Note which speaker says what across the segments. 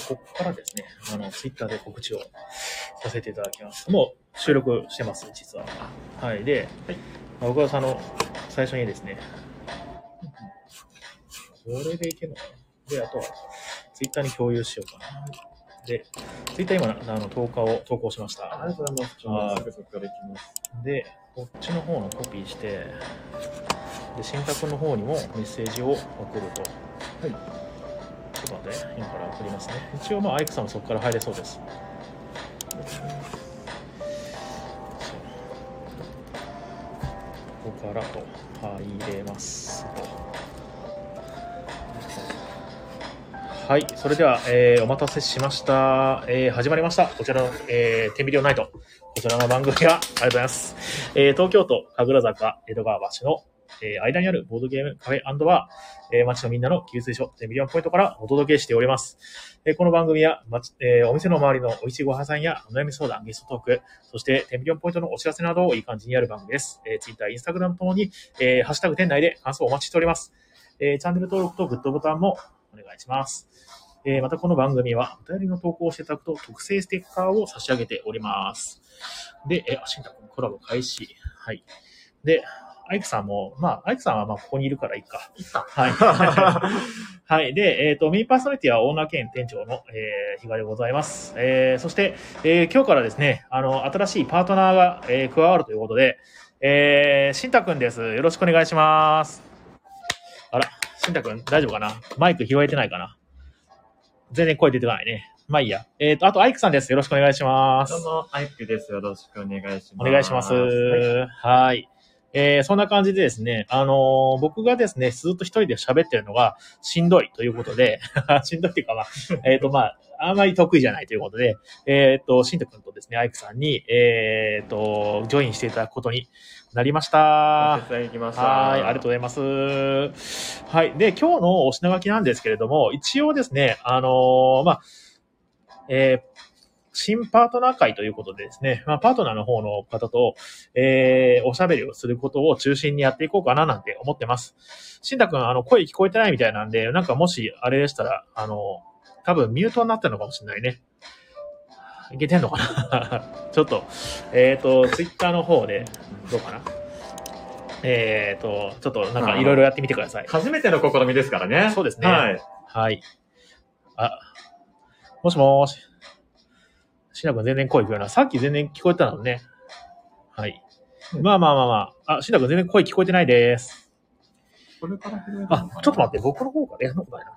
Speaker 1: ここからですね、あの、ツイッターで告知をさせていただきます。もう収録してます、実は。はい。で、
Speaker 2: はい
Speaker 1: まあ僕はその、最初にですね、これでいけるのかなで、あとは、ツイッターに共有しようかな。で、ツイッター今、あの、投稿を投稿しました。
Speaker 2: ありがとうございます。ちょっとすぐそこから行きます。
Speaker 1: で、こっちの方のコピーして、で、新宅の方にもメッセージを送ると。
Speaker 2: はい。
Speaker 1: ちょっと待って、今から送りますね。一応、まあ、アイクさんもそこから入れそうです。ここからと入れます。はい、それでは、えーお待たせしました。えー始まりました。こちらの、えー、テンビリオナイト。こちらの番組は、ありがとうございます。えー東京都神楽坂江戸川橋の、えー間にあるボードゲームカフェバー、えー街のみんなの給水所、テンビリオンポイントからお届けしております。えーこの番組は、街えーお店の周りの美味しいご飯屋さんやお悩み相談、ゲストトーク、そしてテンビリオンポイントのお知らせなどをいい感じにやる番組です。えー、Twitter、Instagram ともに、えーハッシュタグ店内で感想をお待ちしております。えーチャンネル登録とグッドボタンもお願いします。えーまたこの番組はお便りの投稿をしていただくと特製ステッカーを差し上げております。で、えー、あ、しんたコラボ開始。はい。で、アイクさんも、まあ、アイクさんはまあここにいるからいいか。
Speaker 2: い。
Speaker 1: はい。はい。で、えっ、と、メインパーソナリティはオーナー兼店長の、えー、比嘉でございます。えー、そして、えー今日からですね、あの、新しいパートナーが、えー加わるということで、えー、しんたくんです。よろしくお願いします。あら、しんたくん大丈夫かな？マイク拾えてないかな？全然声出てこないね。まあいいや。えっ、と、あと、アイクさんです。よろしくお願いします
Speaker 2: どう。も、アイクです。よろしくお願いします。
Speaker 1: お願いします。
Speaker 2: はい
Speaker 1: はい。えーそんな感じでですね、あのー僕がですね、ずっと一人で喋ってるのがしんどいということで、しんどいっていうかまあ、えっ、とまあ、あんまり得意じゃないということで、えっ、と、しんとくんとですね、アイクさんに、えっ、と、ジョインしていただくことになりました。
Speaker 2: お手伝い行きました。
Speaker 1: はい、ありがとうございます。はい。で、今日のお品書きなんですけれども、一応ですね、あのーまあ、えー新パートナー会ということでですね、まあ、パートナーの方の方と、えーおしゃべりをすることを中心にやっていこうかななんて思ってます。しんたくん、あの、声聞こえてないみたいなんで、なんかもし、あれでしたら、あの、多分ミュートになってるのかもしれないね。いけてんのかな？ちょっと、えっ、と、ツイッターの方で、どうかな？えっ、と、ちょっとなんかいろいろやってみてください。
Speaker 2: 初めての試みですからね。
Speaker 1: そうですね
Speaker 2: はい。
Speaker 1: はい。あ、もしもーし。しなくん全然声聞こえない。さっき全然聞こえたのね。はい。まあまあまあまあ。あ、しなくん全然声聞こえてないです。
Speaker 2: これから
Speaker 1: あちょっと待って、僕の方からやんなことないな。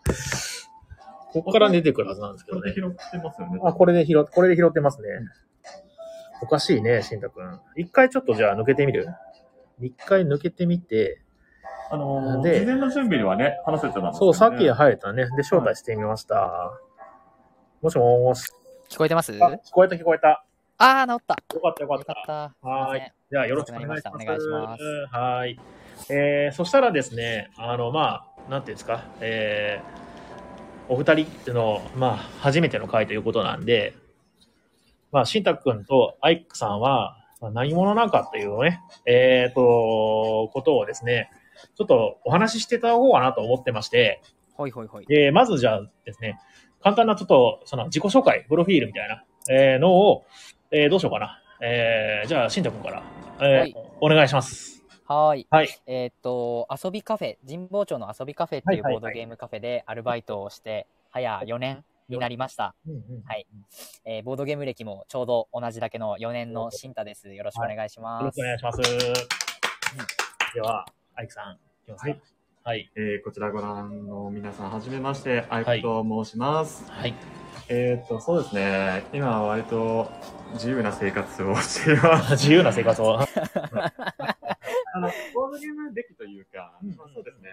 Speaker 1: ここから出てくるはずなんですけどね
Speaker 2: これで。拾ってますよね。
Speaker 1: あ、これで拾、これで拾ってますね。おかしいね、しんたくん。一回ちょっとじゃあ抜けてみる？一回抜けてみて、
Speaker 2: あのー、
Speaker 1: で
Speaker 2: 事前の準備ではね、話せてたんです
Speaker 1: そう、さっき
Speaker 2: は
Speaker 1: 入れたね。で、招待してみました。もしもーし。
Speaker 3: 聞こえてます？
Speaker 1: あ、聞こえた聞こえた。
Speaker 3: あー、治った。
Speaker 1: よかったよかっ。
Speaker 3: よかったた。
Speaker 1: はーいじゃあよろしくお願いします。
Speaker 3: お願いします
Speaker 1: はーい。えー、そしたらですね、あの、まあ、なんていうんですか、えー、お二人の、まあ、初めての回ということなんで、まあ、しんたくんとアイックさんは、まあ何者なのかというね、えーと、ことをですね、ちょっとお話ししていただこうかなと思ってまして、
Speaker 3: ほいほいほい。
Speaker 1: で、まずじゃあですね、簡単なちょっと、その自己紹介、プロフィールみたいな、えーのを、えーどうしようかな。えー、じゃあ、しんたくんから、えー
Speaker 3: はい
Speaker 1: お願いします。
Speaker 3: はーい。
Speaker 1: はい。
Speaker 3: えーっと、遊びカフェ、神保町の遊びカフェっていう
Speaker 1: はいはいはい
Speaker 3: ボードゲームカフェでアルバイトをして、早4年になりました。
Speaker 1: うんうん
Speaker 3: はい。えーボードゲーム歴もちょうど同じだけの4年のシンタです。よろしくお願いし
Speaker 1: よ
Speaker 3: ます。
Speaker 1: ろしくお願いします。では、アイクさん、いきますか。
Speaker 2: はい。
Speaker 1: はい。
Speaker 2: えー、こちらご覧の皆さん、はじめまして、アイクと申します。
Speaker 1: はい。
Speaker 2: えーっと、そうですね。今は割と自由な生活をしています。
Speaker 1: 自由な生活を。
Speaker 2: あの、ボードゲーム歴というか、
Speaker 1: うん
Speaker 2: まあ、そうですね。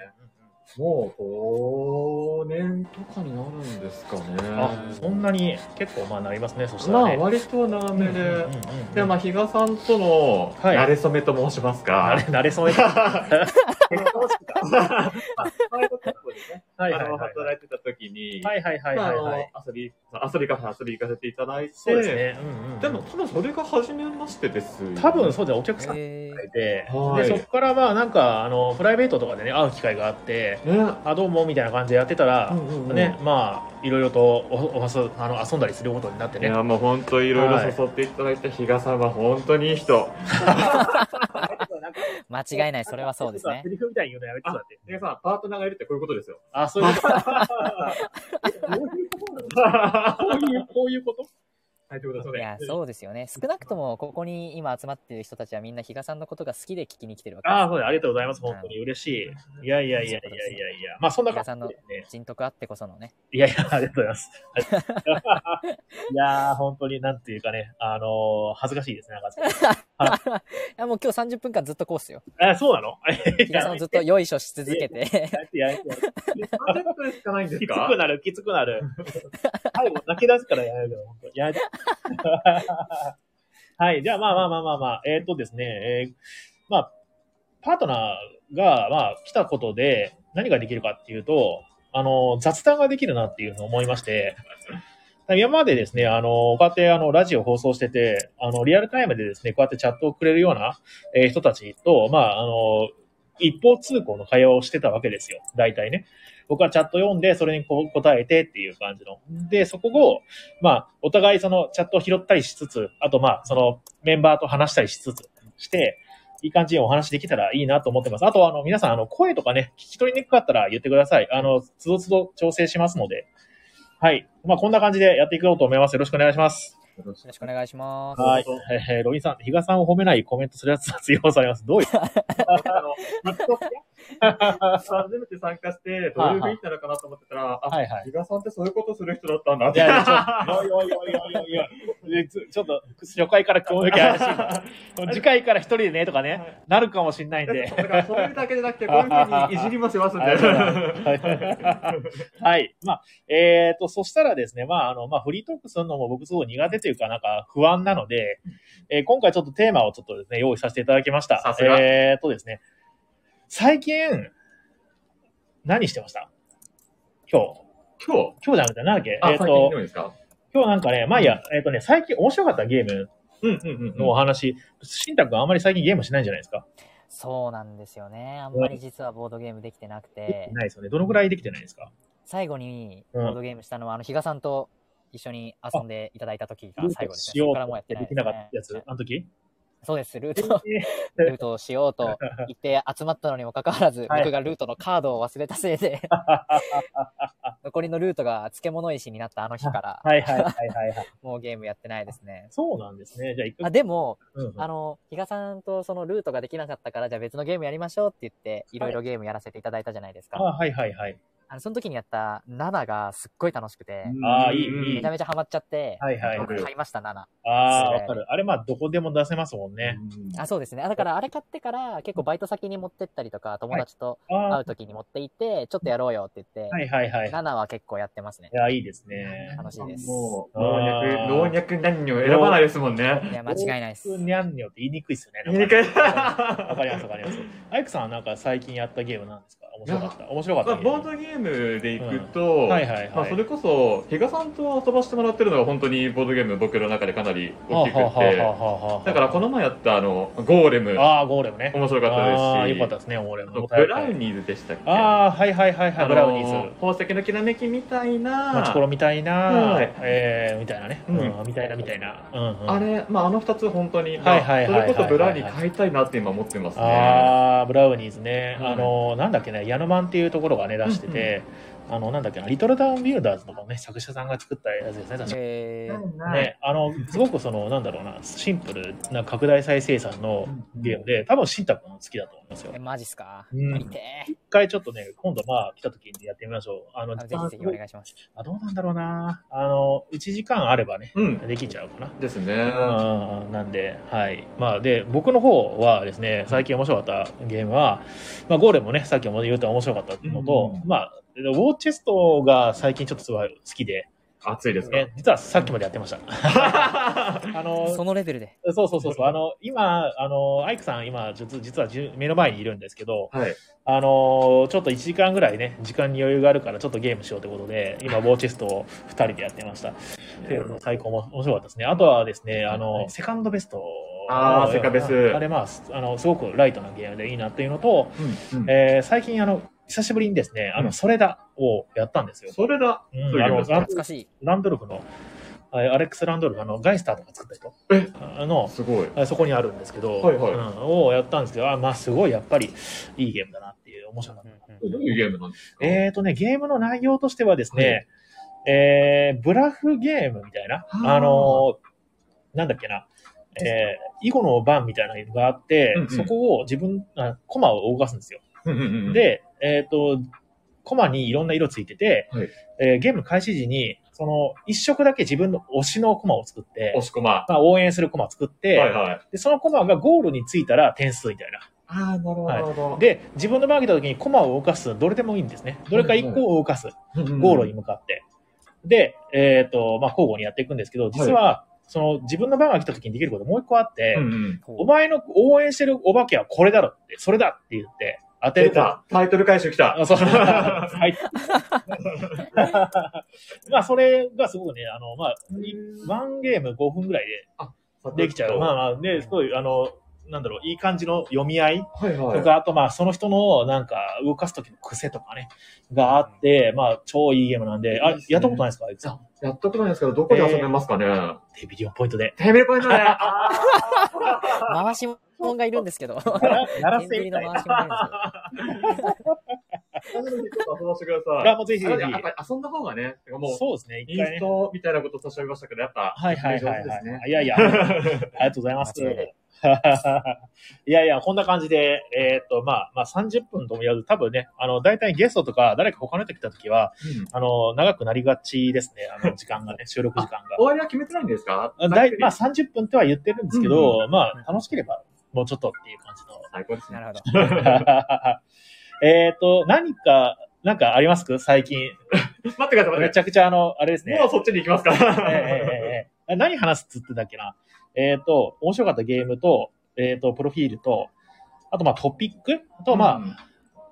Speaker 2: もう5年とかになるんですかね。
Speaker 1: あ、そんなに結構まあなりますね、そしたら
Speaker 2: まあ
Speaker 1: ね。
Speaker 2: 割と長めで。で、まあ、比嘉さんとの
Speaker 1: はい
Speaker 2: 慣れ初めと申します
Speaker 1: 慣れ、
Speaker 2: か。
Speaker 1: 慣れそうで。
Speaker 2: 結婚式か。まあ前のとこでね、
Speaker 1: はい
Speaker 2: あの、働いてた時に、
Speaker 1: はいはいはいはいはい。
Speaker 2: 遊び、遊びカフェ遊び行かせていただいて、
Speaker 1: そうですね。うんうん。
Speaker 2: でも、多分それが初めましてですよね。
Speaker 1: 多分そうですね、お客さんが
Speaker 3: え
Speaker 1: いて、
Speaker 2: はい
Speaker 1: で、そこからまあなんか、あの、プライベートとかでね、会う機会があって、
Speaker 2: ね。
Speaker 1: あ、どうもみたいな感じでやってたら、
Speaker 2: うんうんうん
Speaker 1: ね、まあ、いろいろとおお遊あの遊んだりすることになってね。
Speaker 2: いや、もう本当いろいろ誘っていただいた比嘉さんは本当にいい人。
Speaker 3: 間違いない、それはそうですね
Speaker 1: セ。リフみたいに言うのやめてだって。
Speaker 2: 比嘉さん、パートナーがいるってこういうことですよ。
Speaker 1: あ、そういうこと。どういうこと？こういう、こういうこと？はい、ということで。
Speaker 3: いや、そうですよね。少なくとも、ここに今集まってる人たちはみんな比嘉さんのことが好きで聞きに来てるわけです。
Speaker 1: ああ、そうです。ありがとうございます。本当に嬉しい。いやいやいやいやいやいや。まあ、そんな感
Speaker 3: 比嘉さんの。人徳あってこそのね。
Speaker 1: いやいや、ありがとうございます。いやー、本当になんていうかね、あのー恥ずかしいですね、なんか。
Speaker 3: いや、もう今日30分間ずっとこうっすよ。
Speaker 1: え、そうなの？
Speaker 3: 比嘉さんをずっとよいしょし続けて。
Speaker 1: やってやってや って。
Speaker 2: 30分しかないんです
Speaker 1: きつ
Speaker 2: か
Speaker 1: くなる、きつくなる。最後泣き出すからやめるけど、本当にやめて。はい、じゃあまあまあまあまあまあ、えーっとですね、えーまあ、パートナーが、まあ、来たことで何ができるかっていうと、あの、雑談ができるなっていうふうに思いまして、今までですね、あの、こうやってあの、ラジオ放送してて、あの、リアルタイムでですね、こうやってチャットをくれるような、えー人たちと、まあ、あの、一方通行の会話をしてたわけですよ。大体ね。僕はチャット読んで、それにこう答えてっていう感じの。で、そこを、まあ、お互いそのチャットを拾ったりしつつ、あとまあ、そのメンバーと話したりしつつして、いい感じにお話できたらいいなと思ってます。あと、あの、皆さん、あの、声とかね、聞き取りにくかったら言ってください。あの、つどつど調整しますので。はい。まあ、こんな感じでやっていこうと思います。よろしくお願いします。
Speaker 3: よろしくお願いします。
Speaker 1: はい。えーロビンさん、比嘉さんを褒めないコメントするやつは通用されます。どういう？
Speaker 2: あの、初めて参加して、どういう雰囲気なのかなと思ってたら、あ、
Speaker 1: はいはい
Speaker 2: 比嘉さんってそういうことする人だったんだって。
Speaker 1: いやいや、ちょっと、ちょっと、初回から今日だけ怪しいな。次回から一人でね、とかね、なるかもしんないんで。
Speaker 2: だからそういうだけじゃなくて、こういうふうにいじりもしますんで。
Speaker 1: はい。まあ、えっ、と、そしたらですね、まあ、あの、まあ、フリートークするのも僕すごい苦手というか、なんか不安なので、えー今回ちょっとテーマをちょっとですね、用意させていただきました。
Speaker 2: さすが
Speaker 1: えっ、とですね、最近、何してました？今日。
Speaker 2: 今日、
Speaker 1: 今日じゃなくて、なんだっけ？
Speaker 2: あ、
Speaker 1: えっ、
Speaker 2: 最近で
Speaker 1: と今日なんかね、まあいいや、えっ、とね、最近面白かったゲーム
Speaker 2: うんうんうん
Speaker 1: のお話、しんたくんあんまり最近ゲームしないんじゃないですか？
Speaker 3: そうなんですよね。あんまり実はボードゲームできてなく
Speaker 1: でき
Speaker 3: て
Speaker 1: て、ないですよね。どのくらいできてないですか？
Speaker 3: 最後にボ
Speaker 1: うん。
Speaker 3: ードゲームしたのは、あの、比嘉さんと一緒に遊んでいただいた時が最後ですね。
Speaker 1: しよう
Speaker 3: そこからもうやってで
Speaker 1: きなかった
Speaker 3: ね。
Speaker 1: やつ、あの時？
Speaker 3: そうです。ルート、ルートをしようと言って集まったのにもかかわらず、
Speaker 1: はい
Speaker 3: 僕がルートのカードを忘れたせいで、残りのルートが漬物石になったあの日から、
Speaker 1: はいはいはいはいはい。
Speaker 3: もうゲームやってないですね。
Speaker 1: そうなんですね。じゃあ、一
Speaker 3: あ
Speaker 1: 回、
Speaker 3: でも、
Speaker 1: うんうん
Speaker 3: あの、比嘉さんとそのルートができなかったから、じゃあ別のゲームやりましょうって言って、いろいろゲームやらせていただいたじゃないですか。
Speaker 1: あはいはいはい。
Speaker 3: あの、その時にやった7がすっごい楽しくて、
Speaker 1: あーいいいい
Speaker 3: めちゃめちゃハマっちゃって、
Speaker 1: はいはい
Speaker 3: 僕買いました、7。
Speaker 1: ああ、わかる。あれ、まあ、どこでも出せますもんね。
Speaker 3: あ、そうですね。あだからあれ買ってから結構バイト先に持ってったりとか、友達と会
Speaker 1: あ
Speaker 3: う時に持って行って、ちょっとやろうよって言って、
Speaker 1: あ、はいはいはい。い
Speaker 3: 7は結構やってますね。
Speaker 1: や、いいですね。
Speaker 3: 楽しいです。
Speaker 2: もう、
Speaker 1: あ
Speaker 2: 老
Speaker 1: ー
Speaker 2: 若、老若男女選ばないですもんね。
Speaker 3: いや、間違いないです。
Speaker 1: にゃんにょって言いにくいっすよね。
Speaker 2: 言いにくい。
Speaker 1: わかりますわかります。アイクさんはなんか最近やったゲームなんですか？面白かった。面白かっ
Speaker 2: まあ、
Speaker 1: たゲーム。
Speaker 2: ボードゲームでいくと、
Speaker 1: はいはいはい
Speaker 2: まあ、それこそ、比嘉さんと遊ばせてもらってるのが本当にボードゲーム僕の中でかなり大きくて、だからこの前やったあの、ゴーレム、
Speaker 1: ああ、ゴーレムね。
Speaker 2: 面白かったですし
Speaker 1: ああ、よかったですね、ゴーレ
Speaker 2: あ
Speaker 1: ム。
Speaker 2: とブラウニーズでしたっけ？
Speaker 1: ああ、はいはいはいはい、ブラウニーズ。
Speaker 2: 宝石のきらめきみたいな、
Speaker 1: マチコロみたいな、
Speaker 2: はい
Speaker 1: えー、みたいなね。
Speaker 2: うん
Speaker 1: うん、みたいなみたいな。うん、うん。
Speaker 2: あれ、まあ、あの二つ本当に、
Speaker 1: はいはいはいはい
Speaker 2: それこそブラウニー買いたいなって今思ってますね。
Speaker 1: あー、ブラウニーズね。
Speaker 2: はい
Speaker 1: あの、なんだっけね、ヤノマンっていうところがね、出してて、あの、なんだっけな、リトルタウンビルダーズとかのね、作者さんが作ったやつですね、確か
Speaker 3: えー、
Speaker 1: ね、あの、すごくその、なんだろうな、シンプルな拡大再生産のゲームで、多分、シンタ君好きだと思いますよ
Speaker 3: え。マジっすか、
Speaker 1: うん一回ちょっとね、今度まあ、来た時にやってみましょう。あの、
Speaker 3: ぜひぜひお願いします。
Speaker 1: あどうなんだろうな。あの、1時間あればね、
Speaker 2: うん。
Speaker 1: できちゃうかな。
Speaker 2: ですね。
Speaker 1: うんなんで、はい。まあ、で、僕の方はですね、最近面白かったゲームは、まあ、ゴーレムもね、さっきも言った面白かったのと、
Speaker 2: うん
Speaker 1: まあ、ウォーチェストが最近ちょっとすごい好きで、
Speaker 2: 熱いですか？
Speaker 1: え実はさっきまでやってました。あの、
Speaker 3: そのレベルで。
Speaker 1: そうそうそうそう。あの、今、あの、アイクさん、今、実実はじゅ目の前にいるんですけど、
Speaker 2: はい。
Speaker 1: あの、ちょっと1時間ぐらいね、時間に余裕があるから、ちょっとゲームしようということで、今、ウォーチェストを2人でやってました。最高も面白かったですね。あとはですね、あの、セカンドベスト。
Speaker 2: あーセカベス
Speaker 1: あれ、まあ、あの、すごくライトなゲームでいいなっていうのと、
Speaker 2: うんうん
Speaker 1: えー最近、あの、久しぶりにですね、あの、
Speaker 2: うん
Speaker 1: それだをやったんですよ。
Speaker 2: それだ。
Speaker 1: うんあの
Speaker 3: 懐かしい。
Speaker 1: ランドルフの、あアレックス・ランドルフ、あの、ガイスターとか作った人
Speaker 2: え？
Speaker 1: あの、
Speaker 2: すごい。
Speaker 1: あそこにあるんですけど、
Speaker 2: はいはい
Speaker 1: うん、をやったんですけど、あまあ、すごいやっぱりいいゲームだなっていう、面白かった。
Speaker 2: どういうゲームなんですか？
Speaker 1: えーとね、ゲームの内容としてはですね、えー、ブラフゲームみたいな、
Speaker 2: はあ
Speaker 1: あのーなんだっけな、えー、囲碁の番みたいなのがあって、
Speaker 2: うんうん
Speaker 1: そこを自分、あコマを動かすんですよ。
Speaker 2: うんうんうん、
Speaker 1: で、えっ、と、コマにいろんな色ついてて、
Speaker 2: はい
Speaker 1: えーゲームの開始時に、その、一色だけ自分の推しのコマを作って
Speaker 2: 押、し込ま。
Speaker 1: まあ、応援するコマを作って、
Speaker 2: はいはい。
Speaker 1: で、そのコマがゴールについたら点数みたいな。
Speaker 2: ああ、なるほど。なるほど、
Speaker 1: で、自分の番が来た時にコマを動かすのどれでもいいんですね。どれか一個を動かす。ゴールに向かって。で、えっ、と、まあ、交互にやっていくんですけど、実は、その自分の番が来た時にできることもう一個あって、
Speaker 2: うんうん。
Speaker 1: お前の応援してるお化けはこれだろって、それだって言って、当てると。
Speaker 2: 出た。タイトル回収来た。
Speaker 1: あそう。はい。まあ、それがすごくね、あの、まあ、ワンゲーム5分ぐらいでできちゃう。まあまあ、で、すごい、あの、なんだろう、いい感じの読み合い
Speaker 2: はいはい。
Speaker 1: とか、あとまあ、その人のなんか、動かす時の癖とかね、があって、まあ、超いいゲームなんで、あ、やったことないですかあいつさん。
Speaker 2: やったことないですけど、どこで遊べますかね、
Speaker 1: テビリオンポイントで。
Speaker 2: テーブルポイントね。あ
Speaker 3: 回し物がいるんですけど。
Speaker 1: やらせみたいな。
Speaker 2: ばせてください。
Speaker 1: もうぜひぜひ。
Speaker 2: やっぱり遊んだ方がね、もう、
Speaker 1: そうですね、
Speaker 2: イ
Speaker 1: 一回ね。
Speaker 2: ンストみたいなことを差し上げましたけど、やっぱ、
Speaker 1: はいはいはい。いやいや、ありがとうございます。
Speaker 3: い
Speaker 1: やいや、こんな感じで、えーっと、まあ、まあ、30分とも言わず、多分ね、あの、大体ゲストとか、誰か他の人来た時は、あの、長くなりがちですね、あの、時間がね、収録時間が。
Speaker 2: 終わりは決めてないんですか？
Speaker 1: あだいまあ、30分っては言ってるんですけど、
Speaker 2: う
Speaker 1: まあ、楽しければ、もうちょっとっていう感じの。
Speaker 2: 最高ですね。
Speaker 3: なるほど。
Speaker 1: えっと、何か、なんかあります最近。
Speaker 2: 待ってください、
Speaker 1: めちゃくちゃあの、あれですね。
Speaker 2: もうそっちに行きますか
Speaker 1: ええええええ何話すっつってたっけな？えっ、と、面白かったゲームと、えっ、と、プロフィールと、あと、まあ、トピック？あと、ま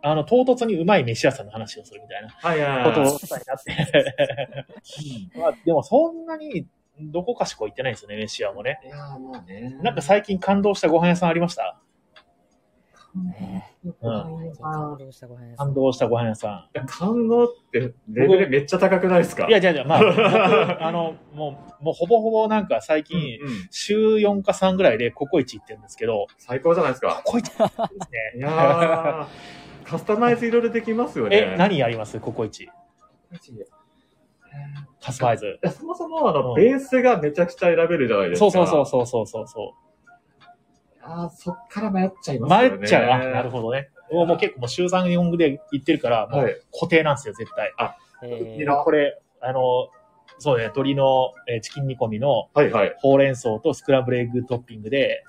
Speaker 1: あ、あの、唐突にうまい飯屋さんの話をするみたいな
Speaker 2: あ、はいはい
Speaker 1: ことを
Speaker 2: はい。
Speaker 1: したいなって。まあ、でも、そんなに、どこかしこ行ってないんですよね、飯屋もね。
Speaker 2: いやーまあね。
Speaker 1: なんか最近感動したご飯屋さんありました？
Speaker 3: 感動したご飯屋さん
Speaker 1: 感動したご飯屋さ
Speaker 2: いや感動ってレベルめっちゃ高くないですか？
Speaker 1: ん。いや、じゃあじゃあ、まあ、僕あの、もう、もうほぼほぼなんか最
Speaker 2: うん
Speaker 1: 近、
Speaker 2: うん
Speaker 1: 週4か3ぐらいでココイチ行ってるんですけど、
Speaker 2: 最高じゃないですか？
Speaker 1: ココイチですね。
Speaker 2: いやー、カスタマイズいろいろできますよね。
Speaker 1: え、何やります？ココイチ。
Speaker 2: い
Speaker 1: カスタマイズ。
Speaker 2: やそもそもあの、
Speaker 1: うん
Speaker 2: ベースがめちゃくちゃ選べるじゃないですか。
Speaker 1: そうそうそうそうそうそうそ
Speaker 2: あーそっから迷っちゃいう
Speaker 1: 迷
Speaker 2: ますよね。
Speaker 1: っちゃう。あ、なるほどね。もうもう結構もう週3、4で行ってるから、も
Speaker 2: はいう
Speaker 1: 固定なんですよ、絶対。
Speaker 3: えー
Speaker 2: いいな
Speaker 1: これ、あの、そうね、鶏の、えーチキン煮込みの
Speaker 2: はいはい。
Speaker 1: ほうれん草とスクランブルエッグトッピングで。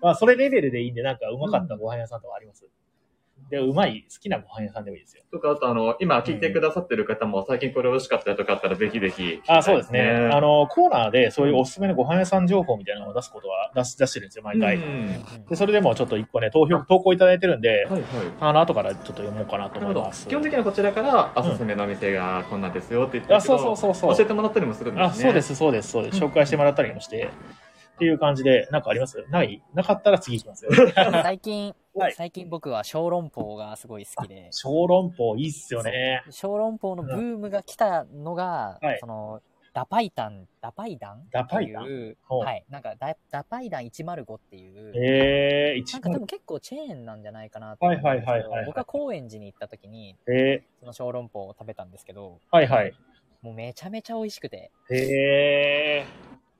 Speaker 1: まあ、それレベルでいいんで、なんかうまかったご飯屋さんとかあります、で、うまい、好きなご飯屋さんでもいいですよ。
Speaker 2: とか、あとあの、今聞いてくださってる方も最近これ美味しかったよとかあったらぜひぜひ。
Speaker 1: あ、そうですね。あ
Speaker 2: の、
Speaker 1: の、コーナーでそういうおすすめのご飯屋さん情報みたいなのを出すことは、出し、出してるんですよ、毎回。
Speaker 2: うん
Speaker 1: で、それでもちょっと一個ね、投票、投稿いただいてるんで、
Speaker 2: はいはい。
Speaker 1: あの、後からちょっと読もうかなと思いま。す。
Speaker 2: 基本的にはこちらから、おすすめのお店がこんなんですよって言って
Speaker 1: あ、そうそうそうそう。
Speaker 2: 教えてもらったりもするんですね。
Speaker 1: あ、そうで。す、そうです、そうです。
Speaker 2: うん
Speaker 1: 紹介してもらったりもして、っていう感じで、なんかあります？ない？なかったら次行きますよ。
Speaker 3: 最近
Speaker 1: はい、
Speaker 3: 最近僕は小籠包がすごい好きで、
Speaker 1: 小籠包いいっすよね。
Speaker 3: 小籠包のブームが来たのが、
Speaker 1: はい。
Speaker 3: その、ダパイタン、ダパイダン
Speaker 1: ダパイダン？
Speaker 3: っていう、
Speaker 1: ほう。
Speaker 3: はい、なんかダ、ダパイダン105っていう、
Speaker 1: えー、
Speaker 3: なんか多分、結構チェーンなんじゃないかなと
Speaker 1: はいはいはいはいはい。
Speaker 3: 僕は高円寺に行った時に、
Speaker 1: え
Speaker 3: その小籠包を食べたんですけど、
Speaker 1: ー、はいはい。
Speaker 3: もうめちゃめちゃ美味しくて、
Speaker 1: え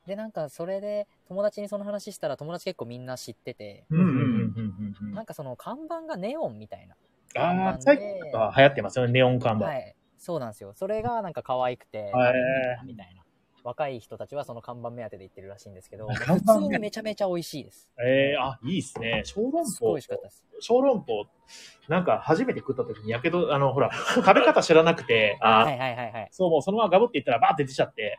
Speaker 3: で、なんかそれで友達にその話したら友達結構みんな知ってて、
Speaker 1: ー。うんうんうんうんうん
Speaker 3: なんかその看板がネオンみたいな。
Speaker 1: ああ、最近あ流行ってますよね、ネオン看板。
Speaker 3: はい。そうなんですよ。それがなんか可愛くて、みたいな。若い人たちはその看板目当てで行ってるらしいんですけど、普通にめちゃめちゃ美味しいです。
Speaker 1: えー、あ、いいっすね。小籠包
Speaker 3: すごい美味し。かったです。
Speaker 1: 小籠包、なんか初めて食った時にやけど、あの、ほら、食べ方知らなくて、
Speaker 2: あ
Speaker 3: はいはいはいはい。
Speaker 1: そう、もうそのままガブっていったらバーって出ちゃって、